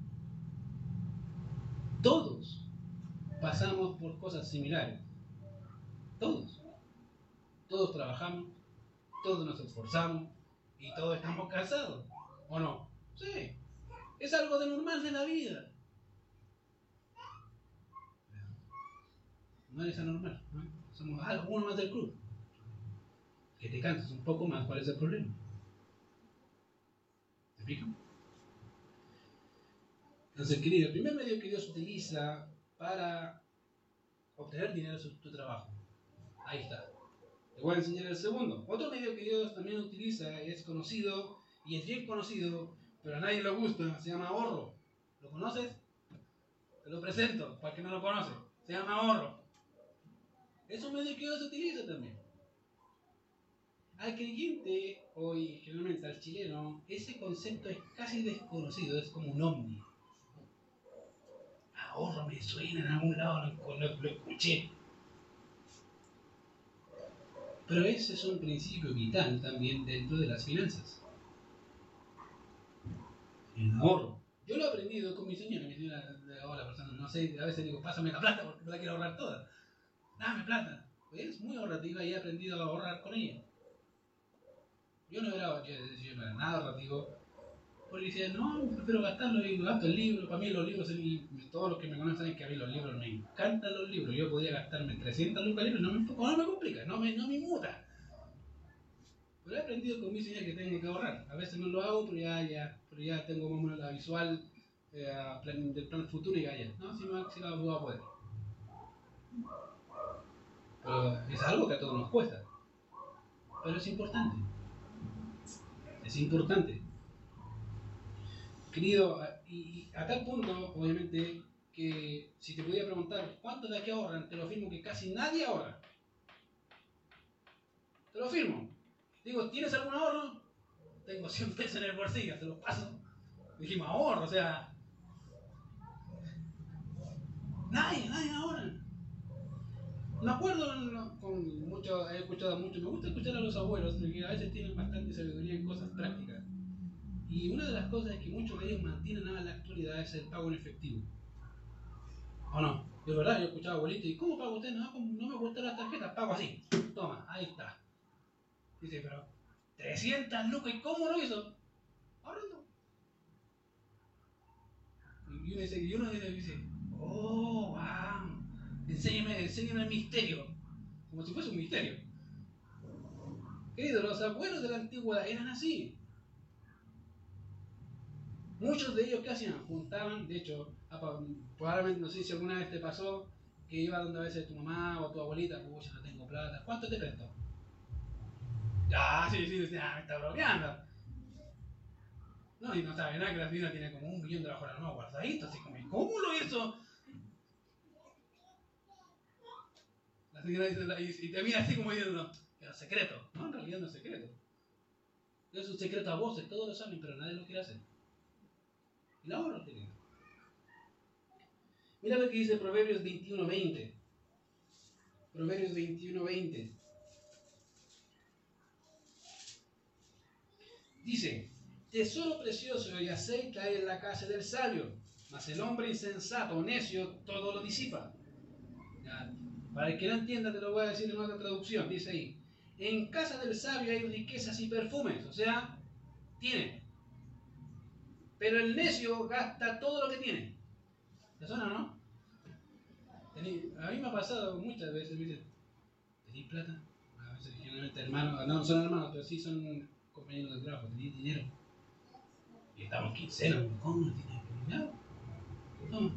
Todos pasamos por cosas similares. Todos. Todos trabajamos, todos nos esforzamos y todos estamos cansados. ¿O no? Sí. Es algo de normal de la vida. No eres anormal. Somos algunos más del club. Que te cansas un poco más, ¿cuál es el problema? Entonces, querido, el primer medio que Dios utiliza para obtener dinero es tu trabajo. Ahí está. Te voy a enseñar el segundo. Otro medio que Dios también utiliza es conocido y es bien conocido, pero a nadie le gusta. Se llama ahorro. ¿Lo conoces? Te lo presento para que no lo conoce. Se llama ahorro. Es un medio que Dios utiliza también. Al creyente, hoy generalmente al chileno, ese concepto es casi desconocido, es como un ovni. Ahorro me suena en algún lado, lo, escuché. Pero ese es un principio vital también dentro de las finanzas. El ahorro. Yo lo he aprendido con mi señora, mi señora, la persona, no sé, a veces digo, pásame la plata porque me la quiero ahorrar toda. Dame plata. Es muy ahorrativa y he aprendido a ahorrar con ella. Yo no era, yo, no era nada ahorrativo. Porque decía, no, prefiero gastarlo y gasto el libro. Para mí los libros, todos los que me conocen saben que a mí los libros me encantan los libros. Yo podía gastarme 300 lucas libros, no me, no me complica, no me, no me muta. Pero he aprendido con mi señora que tengo que ahorrar. A veces no lo hago, pero ya, ya, pero ya tengo más o menos la visual eh, del plan futuro y ya, ya. No, si no, si no voy a poder. Es algo que a todos nos cuesta. Pero es importante. Es importante. Querido, y, a tal punto, obviamente, que si te pudiera preguntar cuántos de aquí ahorran, te lo firmo que casi nadie ahorra. Te lo firmo. Digo, ¿tienes algún ahorro? Tengo 100 pesos en el bolsillo, te los paso. Dijimos, ahorro, o sea. Nadie, nadie ahorra. Me acuerdo con mucho, he escuchado mucho, me gusta escuchar a los abuelos, porque a veces tienen bastante sabiduría en cosas prácticas. Y una de las cosas que muchos de ellos mantienen a la actualidad es el pago en efectivo. ¿O no? De verdad, yo he escuchado abuelitos, ¿y cómo pago usted? No, no me gustan las tarjetas, pago así. Toma, ahí está. Dice, pero 300 lucas, ¿y cómo lo hizo? Ahorrando. Y uno dice, y uno dice, oh, wow Enséñame, enséñame el misterio. Como si fuese un misterio. Querido, los abuelos de la antigüedad eran así. Muchos de ellos, ¿qué hacían? Juntaban, de hecho, probablemente, no sé si alguna vez te pasó, que iba donde a veces tu mamá o tu abuelita, uy, no tengo plata, ¿cuánto te presto? Ya, sí, sí, sí, ah, me está bromeando. No, y no sabe nada que la señora tiene como un millón de bajo la mano guardadito, así como, ¿cómo lo hizo? La señora dice, y te mira así como diciendo, era secreto. No, en realidad no es secreto. Es un secreto a voces, todos lo saben, pero nadie lo quiere hacer. Y la lo querido. Mira lo que dice Proverbios 21.20. Proverbios 21.20. Dice, tesoro precioso y aceite hay en la casa del sabio, mas el hombre insensato o necio todo lo disipa. Para el que no entienda, te lo voy a decir en otra traducción. Dice ahí, en casa del sabio hay riquezas y perfumes, o sea, tiene. Pero el necio gasta todo lo que tiene. ¿Te suena, no? A mí me ha pasado muchas veces, me dicen, ¿tenéis plata? A veces generalmente hermanos, no son hermanos, pero sí son compañeros de trabajo, ¿tenéis dinero? Y estamos quincenas, ¿cómo no tienes dinero? ¿Cómo?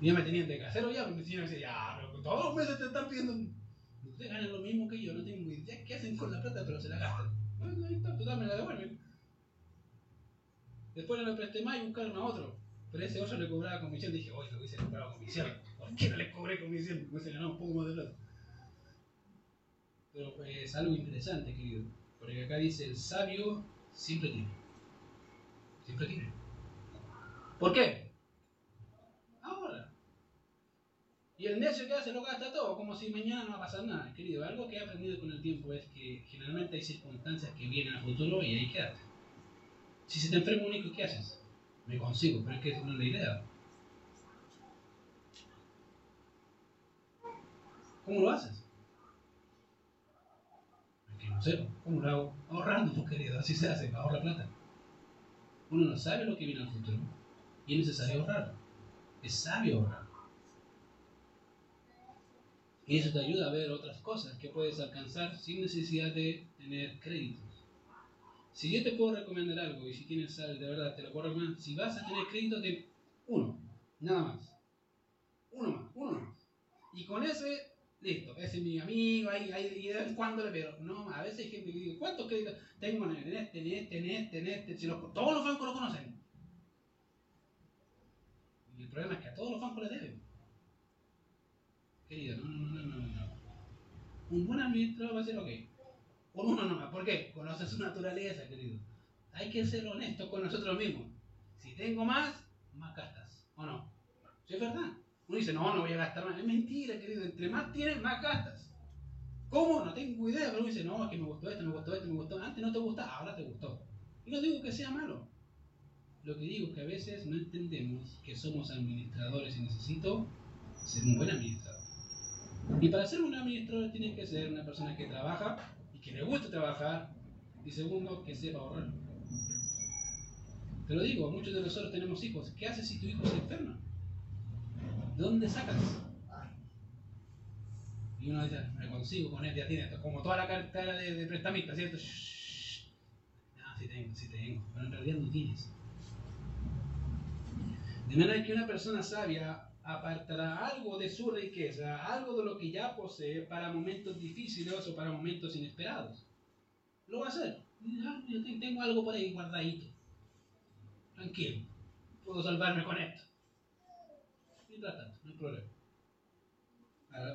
Y ya me tenían de casero ya, me decían, ya, todos los meses te están pidiendo Ustedes ganan lo mismo que yo, no tengo idea qué hacen con la plata, pero se la gastan. Bueno, ahí está, total, me la devuelven. Después no le presté más y buscaron a otro. Pero ese otro le cobraba comisión. Dije, oye, lo hubiese cobrado comisión. ¿Por qué no le cobré comisión? Me hubiese ganado un poco más de plata. Pero pues, es algo interesante, querido. Porque acá dice, el sabio siempre tiene. Siempre tiene. ¿Por qué? Y el necio que hace lo gasta todo, como si mañana no va a pasar nada. Querido, algo que he aprendido con el tiempo es que generalmente hay circunstancias que vienen a futuro y ahí quédate. Si se te enferma un hijo, ¿qué haces? Me consigo, pero es que no es la idea. ¿Cómo lo haces? Es que no sé, ¿cómo lo hago? Ahorrando, pues querido, así se hace, ahorra plata. Uno no sabe lo que viene al futuro y es necesario ahorrar. Es sabio ahorrar. Y eso te ayuda a ver otras cosas que puedes alcanzar sin necesidad de tener créditos. Si yo te puedo recomendar algo y si tienes sal, de verdad te lo puedo recomendar, si vas a tener crédito, de uno, nada más. Uno más, uno más. Y con ese, listo, ese es mi amigo, ahí, ahí, y de vez en cuando le veo. No, a veces hay gente que dice, ¿cuántos créditos tengo en este, en este, en este, en este? Todos los bancos lo conocen. Y el problema es que a todos los bancos les deben. Querido, no, no, no, no, no. Un buen administrador va a ser ok. Con uno nomás. ¿Por qué? Conoce su naturaleza, querido. Hay que ser honesto con nosotros mismos. Si tengo más, más gastas. ¿O no? ¿Sí es verdad? Uno dice, no, no voy a gastar más. Es mentira, querido. Entre más tienes, más gastas. ¿Cómo? No tengo idea. Pero uno dice, no, es que me gustó esto, me gustó esto, me gustó. Antes no te gustaba, ahora te gustó. Y no digo que sea malo. Lo que digo es que a veces no entendemos que somos administradores y necesito ser un buen administrador. Y para ser un administrador tienes que ser una persona que trabaja y que le guste trabajar. Y segundo, que sepa ahorrar. Te lo digo, muchos de nosotros tenemos hijos. ¿Qué haces si tu hijo se enferma? ¿De dónde sacas? Y uno dice, me consigo con él, ya tiene como toda la cartera de, de prestamista, ¿cierto? No, sí tengo, sí tengo, pero en realidad no tienes. De manera que una persona sabia apartará algo de su riqueza, algo de lo que ya posee para momentos difíciles o para momentos inesperados. Lo va a hacer. Ah, yo tengo algo por ahí guardadito. Tranquilo. Puedo salvarme con esto. Mientras tanto, no hay problema.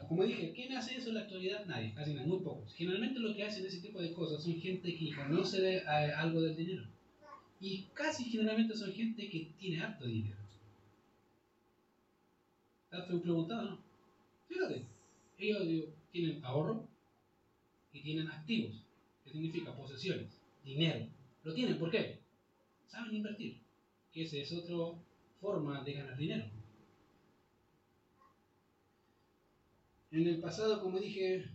como dije, ¿quién hace eso en la actualidad? Nadie, casi nadie, muy pocos. Generalmente lo que hacen ese tipo de cosas son gente que conoce eh, algo del dinero. Y casi generalmente son gente que tiene harto dinero. ¿Te preguntado? No. Fíjate, ellos tienen ahorro y tienen activos, que significa posesiones, dinero. Lo tienen, ¿por qué? Saben invertir, que esa es otra forma de ganar dinero. En el pasado, como dije,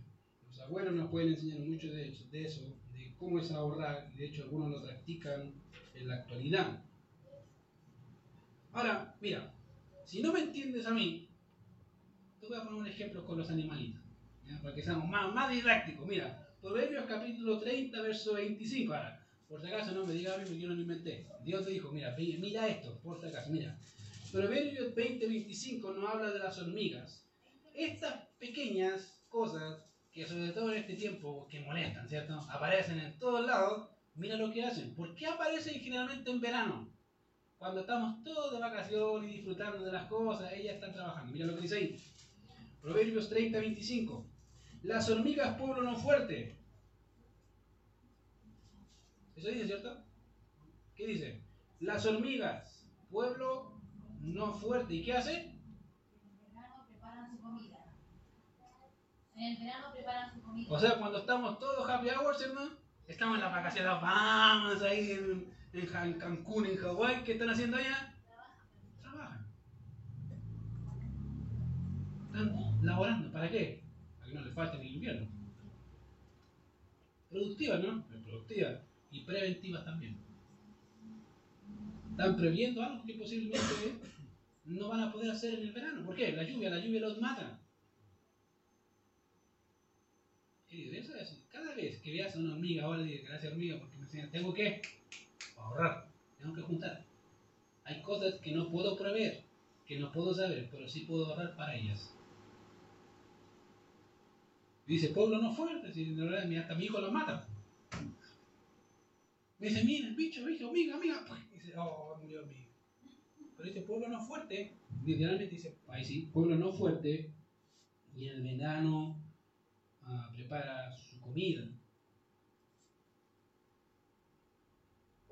los abuelos nos pueden enseñar mucho de eso, de cómo es ahorrar, de hecho algunos lo practican en la actualidad. Ahora, mira, si no me entiendes a mí, te voy a poner un ejemplo con los animalitos, para que seamos más, más didácticos. Mira, Proverbios capítulo 30, verso 25. Ahora, por si acaso no me diga a mí, yo no lo inventé. Dios te dijo, mira, mira esto, por si acaso, mira. Proverbios 20, 25 nos habla de las hormigas. Estas pequeñas cosas que sobre todo en este tiempo que molestan, ¿cierto? Aparecen en todos lados. Mira lo que hacen. ¿Por qué aparecen generalmente en verano? Cuando estamos todos de vacaciones y disfrutando de las cosas, ellas están trabajando. Mira lo que dice ahí. Proverbios 30, 25. Las hormigas pueblo no fuerte. Eso dice, ¿cierto? ¿Qué dice? Las hormigas, pueblo no fuerte. ¿Y qué hace? En el verano preparan su comida. En el verano preparan su comida. O sea, cuando estamos todos happy hours, hermano, estamos en las vacaciones, vamos ahí en, en Cancún, en Hawái, ¿qué están haciendo allá? Trabajan. Están laborando, ¿para qué? Para que no les falte en el invierno. Productivas, ¿no? Productivas. Y preventivas también. Están previendo algo que posiblemente no van a poder hacer en el verano. ¿Por qué? La lluvia, la lluvia los mata. Querido, eso es, cada vez que veas a una hormiga, ahora digas gracias hormiga porque me enseñan, tengo que ahorrar, tengo que juntar. Hay cosas que no puedo prever, que no puedo saber, pero sí puedo ahorrar para ellas. Dice, pueblo no fuerte, si mira, hasta mi hijo lo mata. Me dice, mira, el bicho, bicho, amiga, amiga. Dice, oh, murió hormiga. Pero dice, pueblo no fuerte. Literalmente dice, ahí sí, pueblo no fuerte. Y en el verano ah, prepara su comida.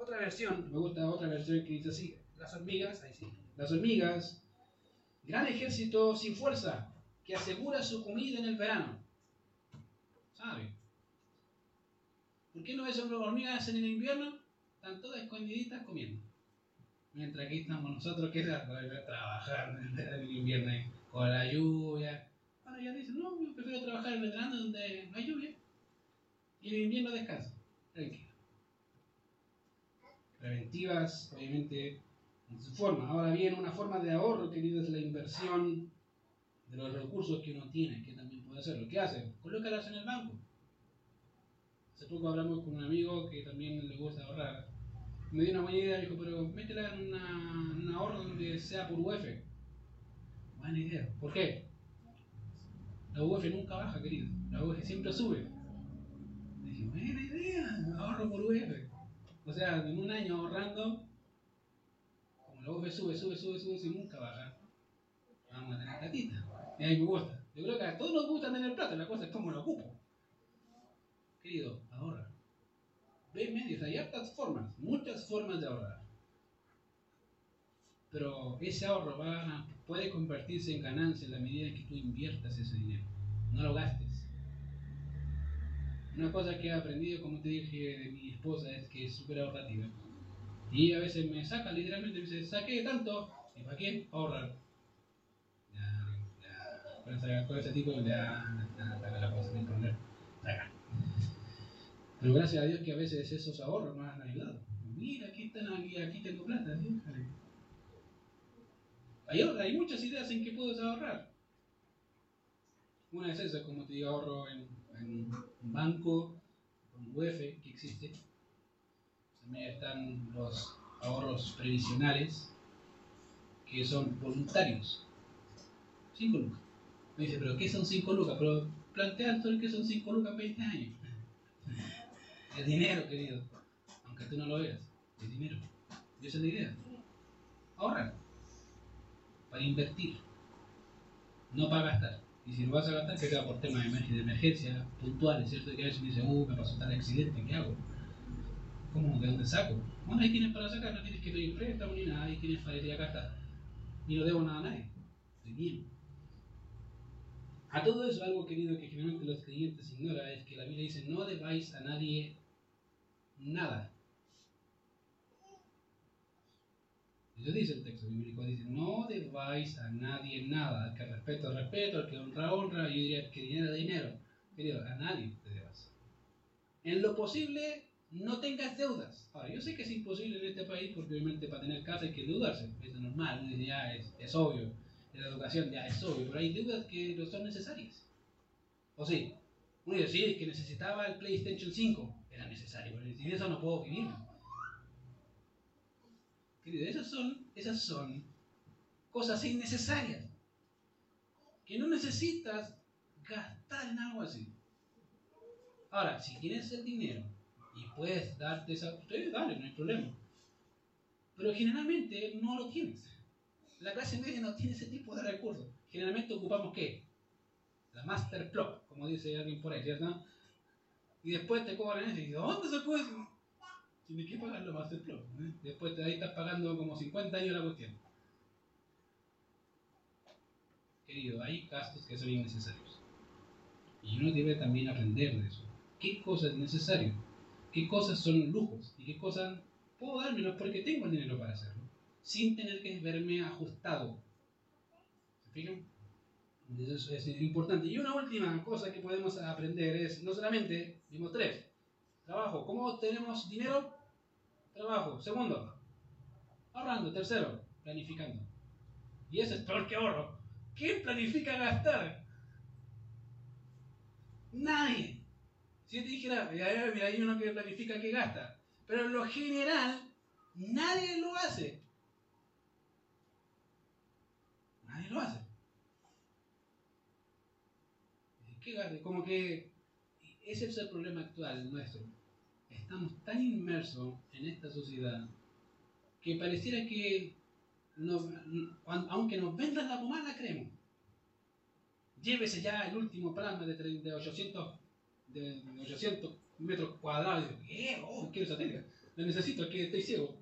Otra versión, me gusta otra versión que dice así, las hormigas, ahí sí, las hormigas, gran ejército sin fuerza, que asegura su comida en el verano. ¿Sabe? ¿Por qué no ves hormigas en el invierno? Están todas escondiditas comiendo. Mientras aquí estamos nosotros que trabajando <laughs> en el invierno con la lluvia. Ahora ya dicen, no, yo prefiero trabajar en el verano donde no hay lluvia. Y en el invierno descanso. Tranquilo. Preventivas, obviamente, en su forma. Ahora bien, una forma de ahorro, querido, es la inversión de los recursos que uno tiene, que también puede hacerlo. ¿Qué hace? Colócalas en el banco. Hace poco hablamos con un amigo que también le gusta ahorrar. Me dio una buena idea, dijo, pero métela en una, un ahorro donde sea por UF. Buena idea. ¿Por qué? La UF nunca baja, querido. La UF siempre sube. Dije, buena idea, ahorro por UF. O sea, en un año ahorrando, como la UF sube, sube, sube, sube, y nunca baja, vamos a tener platita. Y a mí me gusta. Yo creo que a todos nos gusta tener plata, la cosa es cómo lo ocupo. Querido, ahorra. Ve medios, hay hartas formas, muchas formas de ahorrar. Pero ese ahorro va puede convertirse en ganancia en la medida en que tú inviertas ese dinero. No lo gastes. Una cosa que he aprendido, como te dije, de mi esposa es que es súper ahorrativa. Y a veces me saca, literalmente me dice, saqué tanto. ¿Y para qué? Ahorrar. Ya, ya. Con con ese tipo ya, saca la cosa, hay problema. Saca. Pero gracias a Dios que a veces esos ahorros nos han ayudado. Mira, aquí, están, aquí, aquí tengo plata. Hay, hay muchas ideas en que puedes ahorrar. Una es esa, como te digo, ahorro en, un banco, un UF que existe. También están los ahorros previsionales, que son voluntarios. 5 lucas. Me dice, ¿pero qué son 5 lucas? Pero plantea todo que son 5 lucas en 20 años. <laughs> Es dinero, querido. Aunque tú no lo veas. Es dinero. Y esa es la idea. Ahorra. Para invertir. No para gastar. Y si lo vas a gastar, que por temas de emergen- de emergencia puntuales, ¿cierto? Que a veces me uh, me pasó tal accidente, ¿qué hago? ¿Cómo? ¿De dónde saco? Bueno, ahí tienes para sacar, no tienes que pedir préstamo ni nada, ahí tienes para ir a gastar. Y no debo nada a nadie. Estoy bien. A todo eso, algo querido que generalmente los creyentes ignoran es que la Biblia dice: No debáis a nadie nada. Eso dice el texto bíblico: dice, No debáis a nadie nada. Al que respeto, respeto, al que honra, honra. Yo diría: al que dinero, dinero. Querido, a nadie te debas. En lo posible, no tengas deudas. Ahora, yo sé que es imposible en este país porque obviamente para tener casa hay que endeudarse. Es normal, ya es, es obvio. En la educación ya es obvio, pero hay deudas que no son necesarias. ¿O sí? Uno es que necesitaba el PlayStation 5. Era necesario, pero sin eso no puedo vivir. Esas son, esas son cosas innecesarias. Que no necesitas gastar en algo así. Ahora, si tienes el dinero y puedes darte esa... Ustedes dale, no hay problema. Pero generalmente no lo tienes. La clase media no tiene ese tipo de recursos. Generalmente ocupamos qué? La Master Clock, como dice alguien por ahí, ¿cierto? Y después te cobran eso y ¿dónde sacó eso? Tienes que pagarlo para hacer plop. ¿eh? Después de ahí estás pagando como 50 años la cuestión. Querido, hay gastos que son innecesarios. Y uno debe también aprender de eso. ¿Qué cosas es necesario? ¿Qué cosas son lujos? ¿Y qué cosas puedo dármelos porque tengo el dinero para hacerlo? Sin tener que verme ajustado. ¿Se fijan? Eso es importante. Y una última cosa que podemos aprender es, no solamente, vimos tres, trabajo. ¿Cómo tenemos dinero? Trabajo. Segundo, ahorrando. Tercero, planificando. Y eso es peor que ahorro. ¿Quién planifica gastar? Nadie. Si yo te dijera, mira, hay uno que planifica que gasta. Pero en lo general, nadie lo hace. Nadie lo hace. ¿Qué Como que ese es el problema actual nuestro. Estamos tan inmersos en esta sociedad que pareciera que aunque nos vendan la pomada, creemos. Llévese ya el último plasma de, de 800, de 800 metros cuadrados. ¿Qué? Oh, quiero esa tele. La necesito, es que estoy ciego.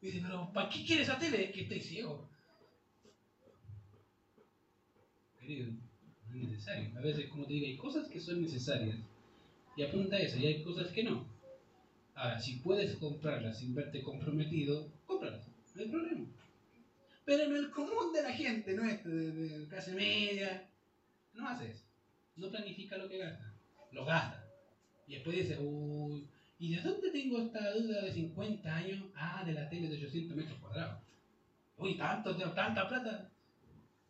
Dice, pero ¿para qué quieres esa tele? Que estoy ciego. Querido, necesario. A veces, como te digo, hay cosas que son necesarias. Y apunta a eso, y hay cosas que no. Ahora, si puedes comprarlas sin verte comprometido, cómpralas, no hay problema. Pero en el común de la gente, ¿no? Este, de, de clase media, no hace eso. No planifica lo que gasta, lo gasta. Y después dice, uy, ¿y de dónde tengo esta deuda de 50 años? Ah, de la tele de 800 metros cuadrados. Uy, tanto, tanta plata.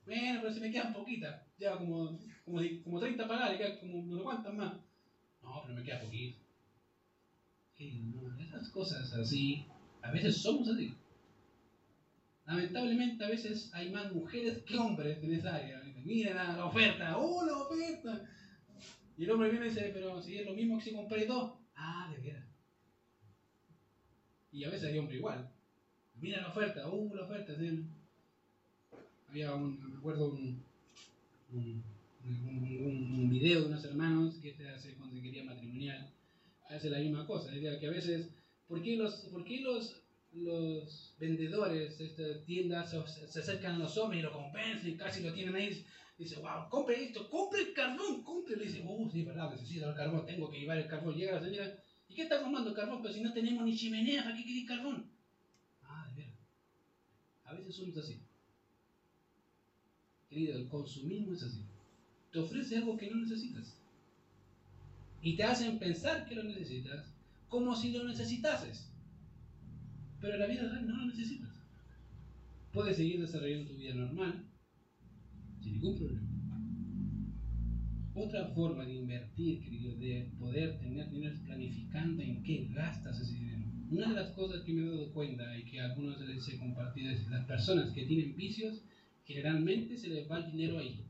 Bueno, pero se me quedan poquitas. Ya como, como, como 30 pagar y quedan como no cuántas más. No, pero me queda poquito esas cosas así, a veces somos así. Lamentablemente a veces hay más mujeres que hombres en esa área. Miren la, oferta, ¡oh, la oferta! Y el hombre viene y dice, pero si es lo mismo que si compré dos. Ah, de veras. Y a veces hay hombre igual. Mira la oferta, ¡uh, la oferta! Había un, me acuerdo un, un, un, video de unos hermanos que se hace conseguiría matrimonial hace la misma cosa. que a veces, ¿por qué los, por qué los, los vendedores de estas tiendas se, acercan a los hombres y lo compensan y casi lo tienen ahí? Dice, wow, compre esto, compre el carbón, compre. Le dice, oh, sí, verdad, necesito el carbón, tengo que llevar el carbón. Llega la señora, ¿y qué está comprando carbón? Pero si no tenemos ni chimenea, ¿para qué queréis carbón? Ah, de verdad. A veces somos así. Querido, el consumismo es así. Te ofrece algo que no necesitas y te hacen pensar que lo necesitas como si lo necesitases. Pero en la vida real no lo necesitas. Puedes seguir desarrollando tu vida normal sin ningún problema. Otra forma de invertir, querido, de poder tener dinero es planificando en qué gastas ese dinero. Una de las cosas que me he dado cuenta y que algunos les he compartido es las personas que tienen vicios, generalmente se les va el dinero ahí.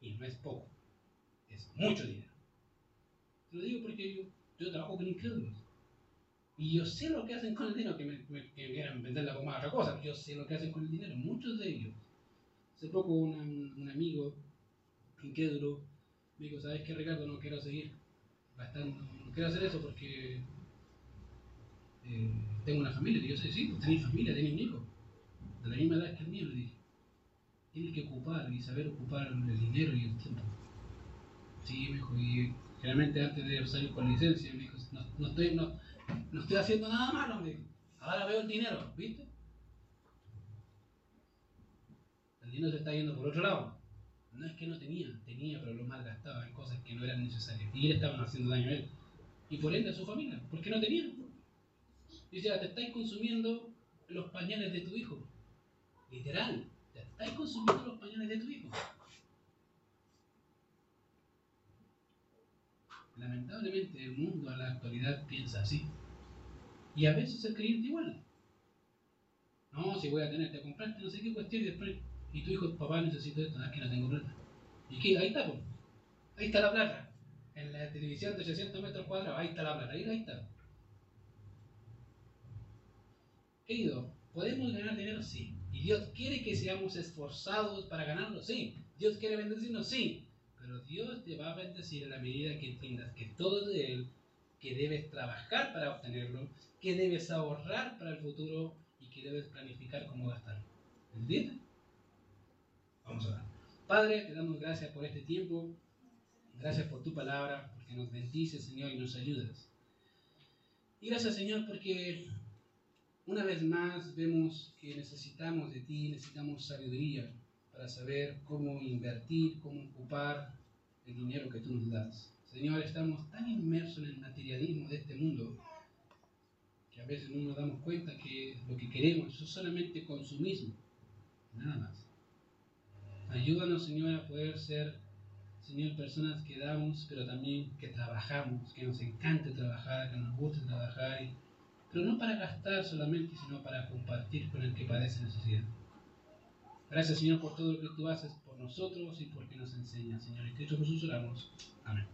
Y no es poco, es mucho dinero. Te lo digo porque yo, yo trabajo con incrédulos. Y yo sé lo que hacen con el dinero, que me, me, que quieran venderla como otra cosa. Yo sé lo que hacen con el dinero, muchos de ellos. Hace poco un amigo incrédulo me dijo, ¿sabes qué Ricardo? No quiero seguir gastando, no quiero hacer eso porque eh, tengo una familia. Y yo sé, sí, tenéis familia, tenéis un hijo. De la misma edad que el mío, le dije. Tienes que ocupar y saber ocupar el dinero y el tiempo. Sí, me dijo, y Generalmente antes de salir con licencia, me dijo, no, estoy, no, no estoy haciendo nada malo, me dijo. Ahora veo el dinero, ¿viste? El dinero se está yendo por otro lado. No es que no tenía, tenía, pero lo malgastaba en cosas que no eran necesarias. Y le estaban haciendo daño a él. Y por ende a su familia, porque no tenía. Dice, te estáis consumiendo los pañales de tu hijo. Literal, te estáis consumiendo los pañales de tu hijo. Lamentablemente el mundo a la actualidad piensa así. Y a veces el creyente igual. No, si voy a tener, te compraste no sé qué cuestión y después, y tu hijo, papá, necesito esto, es que no tengo plata. ¿Y qué? Ahí está, pues. Ahí está la plata. En la televisión de 800 metros cuadrados, ahí está la plata, ahí, ahí está. Querido, ¿podemos ganar dinero? Sí. ¿Y Dios quiere que seamos esforzados para ganarlo? Sí. ¿Dios quiere bendecirnos? Sí. pero Dios te va a bendecir en la medida que entiendas que todo es de Él, que debes trabajar para obtenerlo, que debes ahorrar para el futuro y que debes planificar cómo gastarlo. ¿Entiendes? Vamos a ver. Padre, te damos gracias por este tiempo. Gracias por tu palabra, porque nos bendices, Señor, y nos ayudas. Y gracias, Señor, porque una vez más vemos que necesitamos de ti, necesitamos sabiduría para saber cómo invertir, cómo ocupar el dinero que tú nos das. Señor, estamos tan inmersos en el materialismo de este mundo que a veces no nos damos cuenta que lo que queremos es solamente consumismo, nada más. Ayúdanos, Señor, a poder ser, Señor, personas que damos, pero también que trabajamos, que nos encante trabajar, que nos guste trabajar, pero no para gastar solamente, sino para compartir con el que padece necesidad. Gracias, Señor, por todo lo que tú haces por nosotros y porque nos enseñas, Señor. En Cristo Jesús oramos. Amén.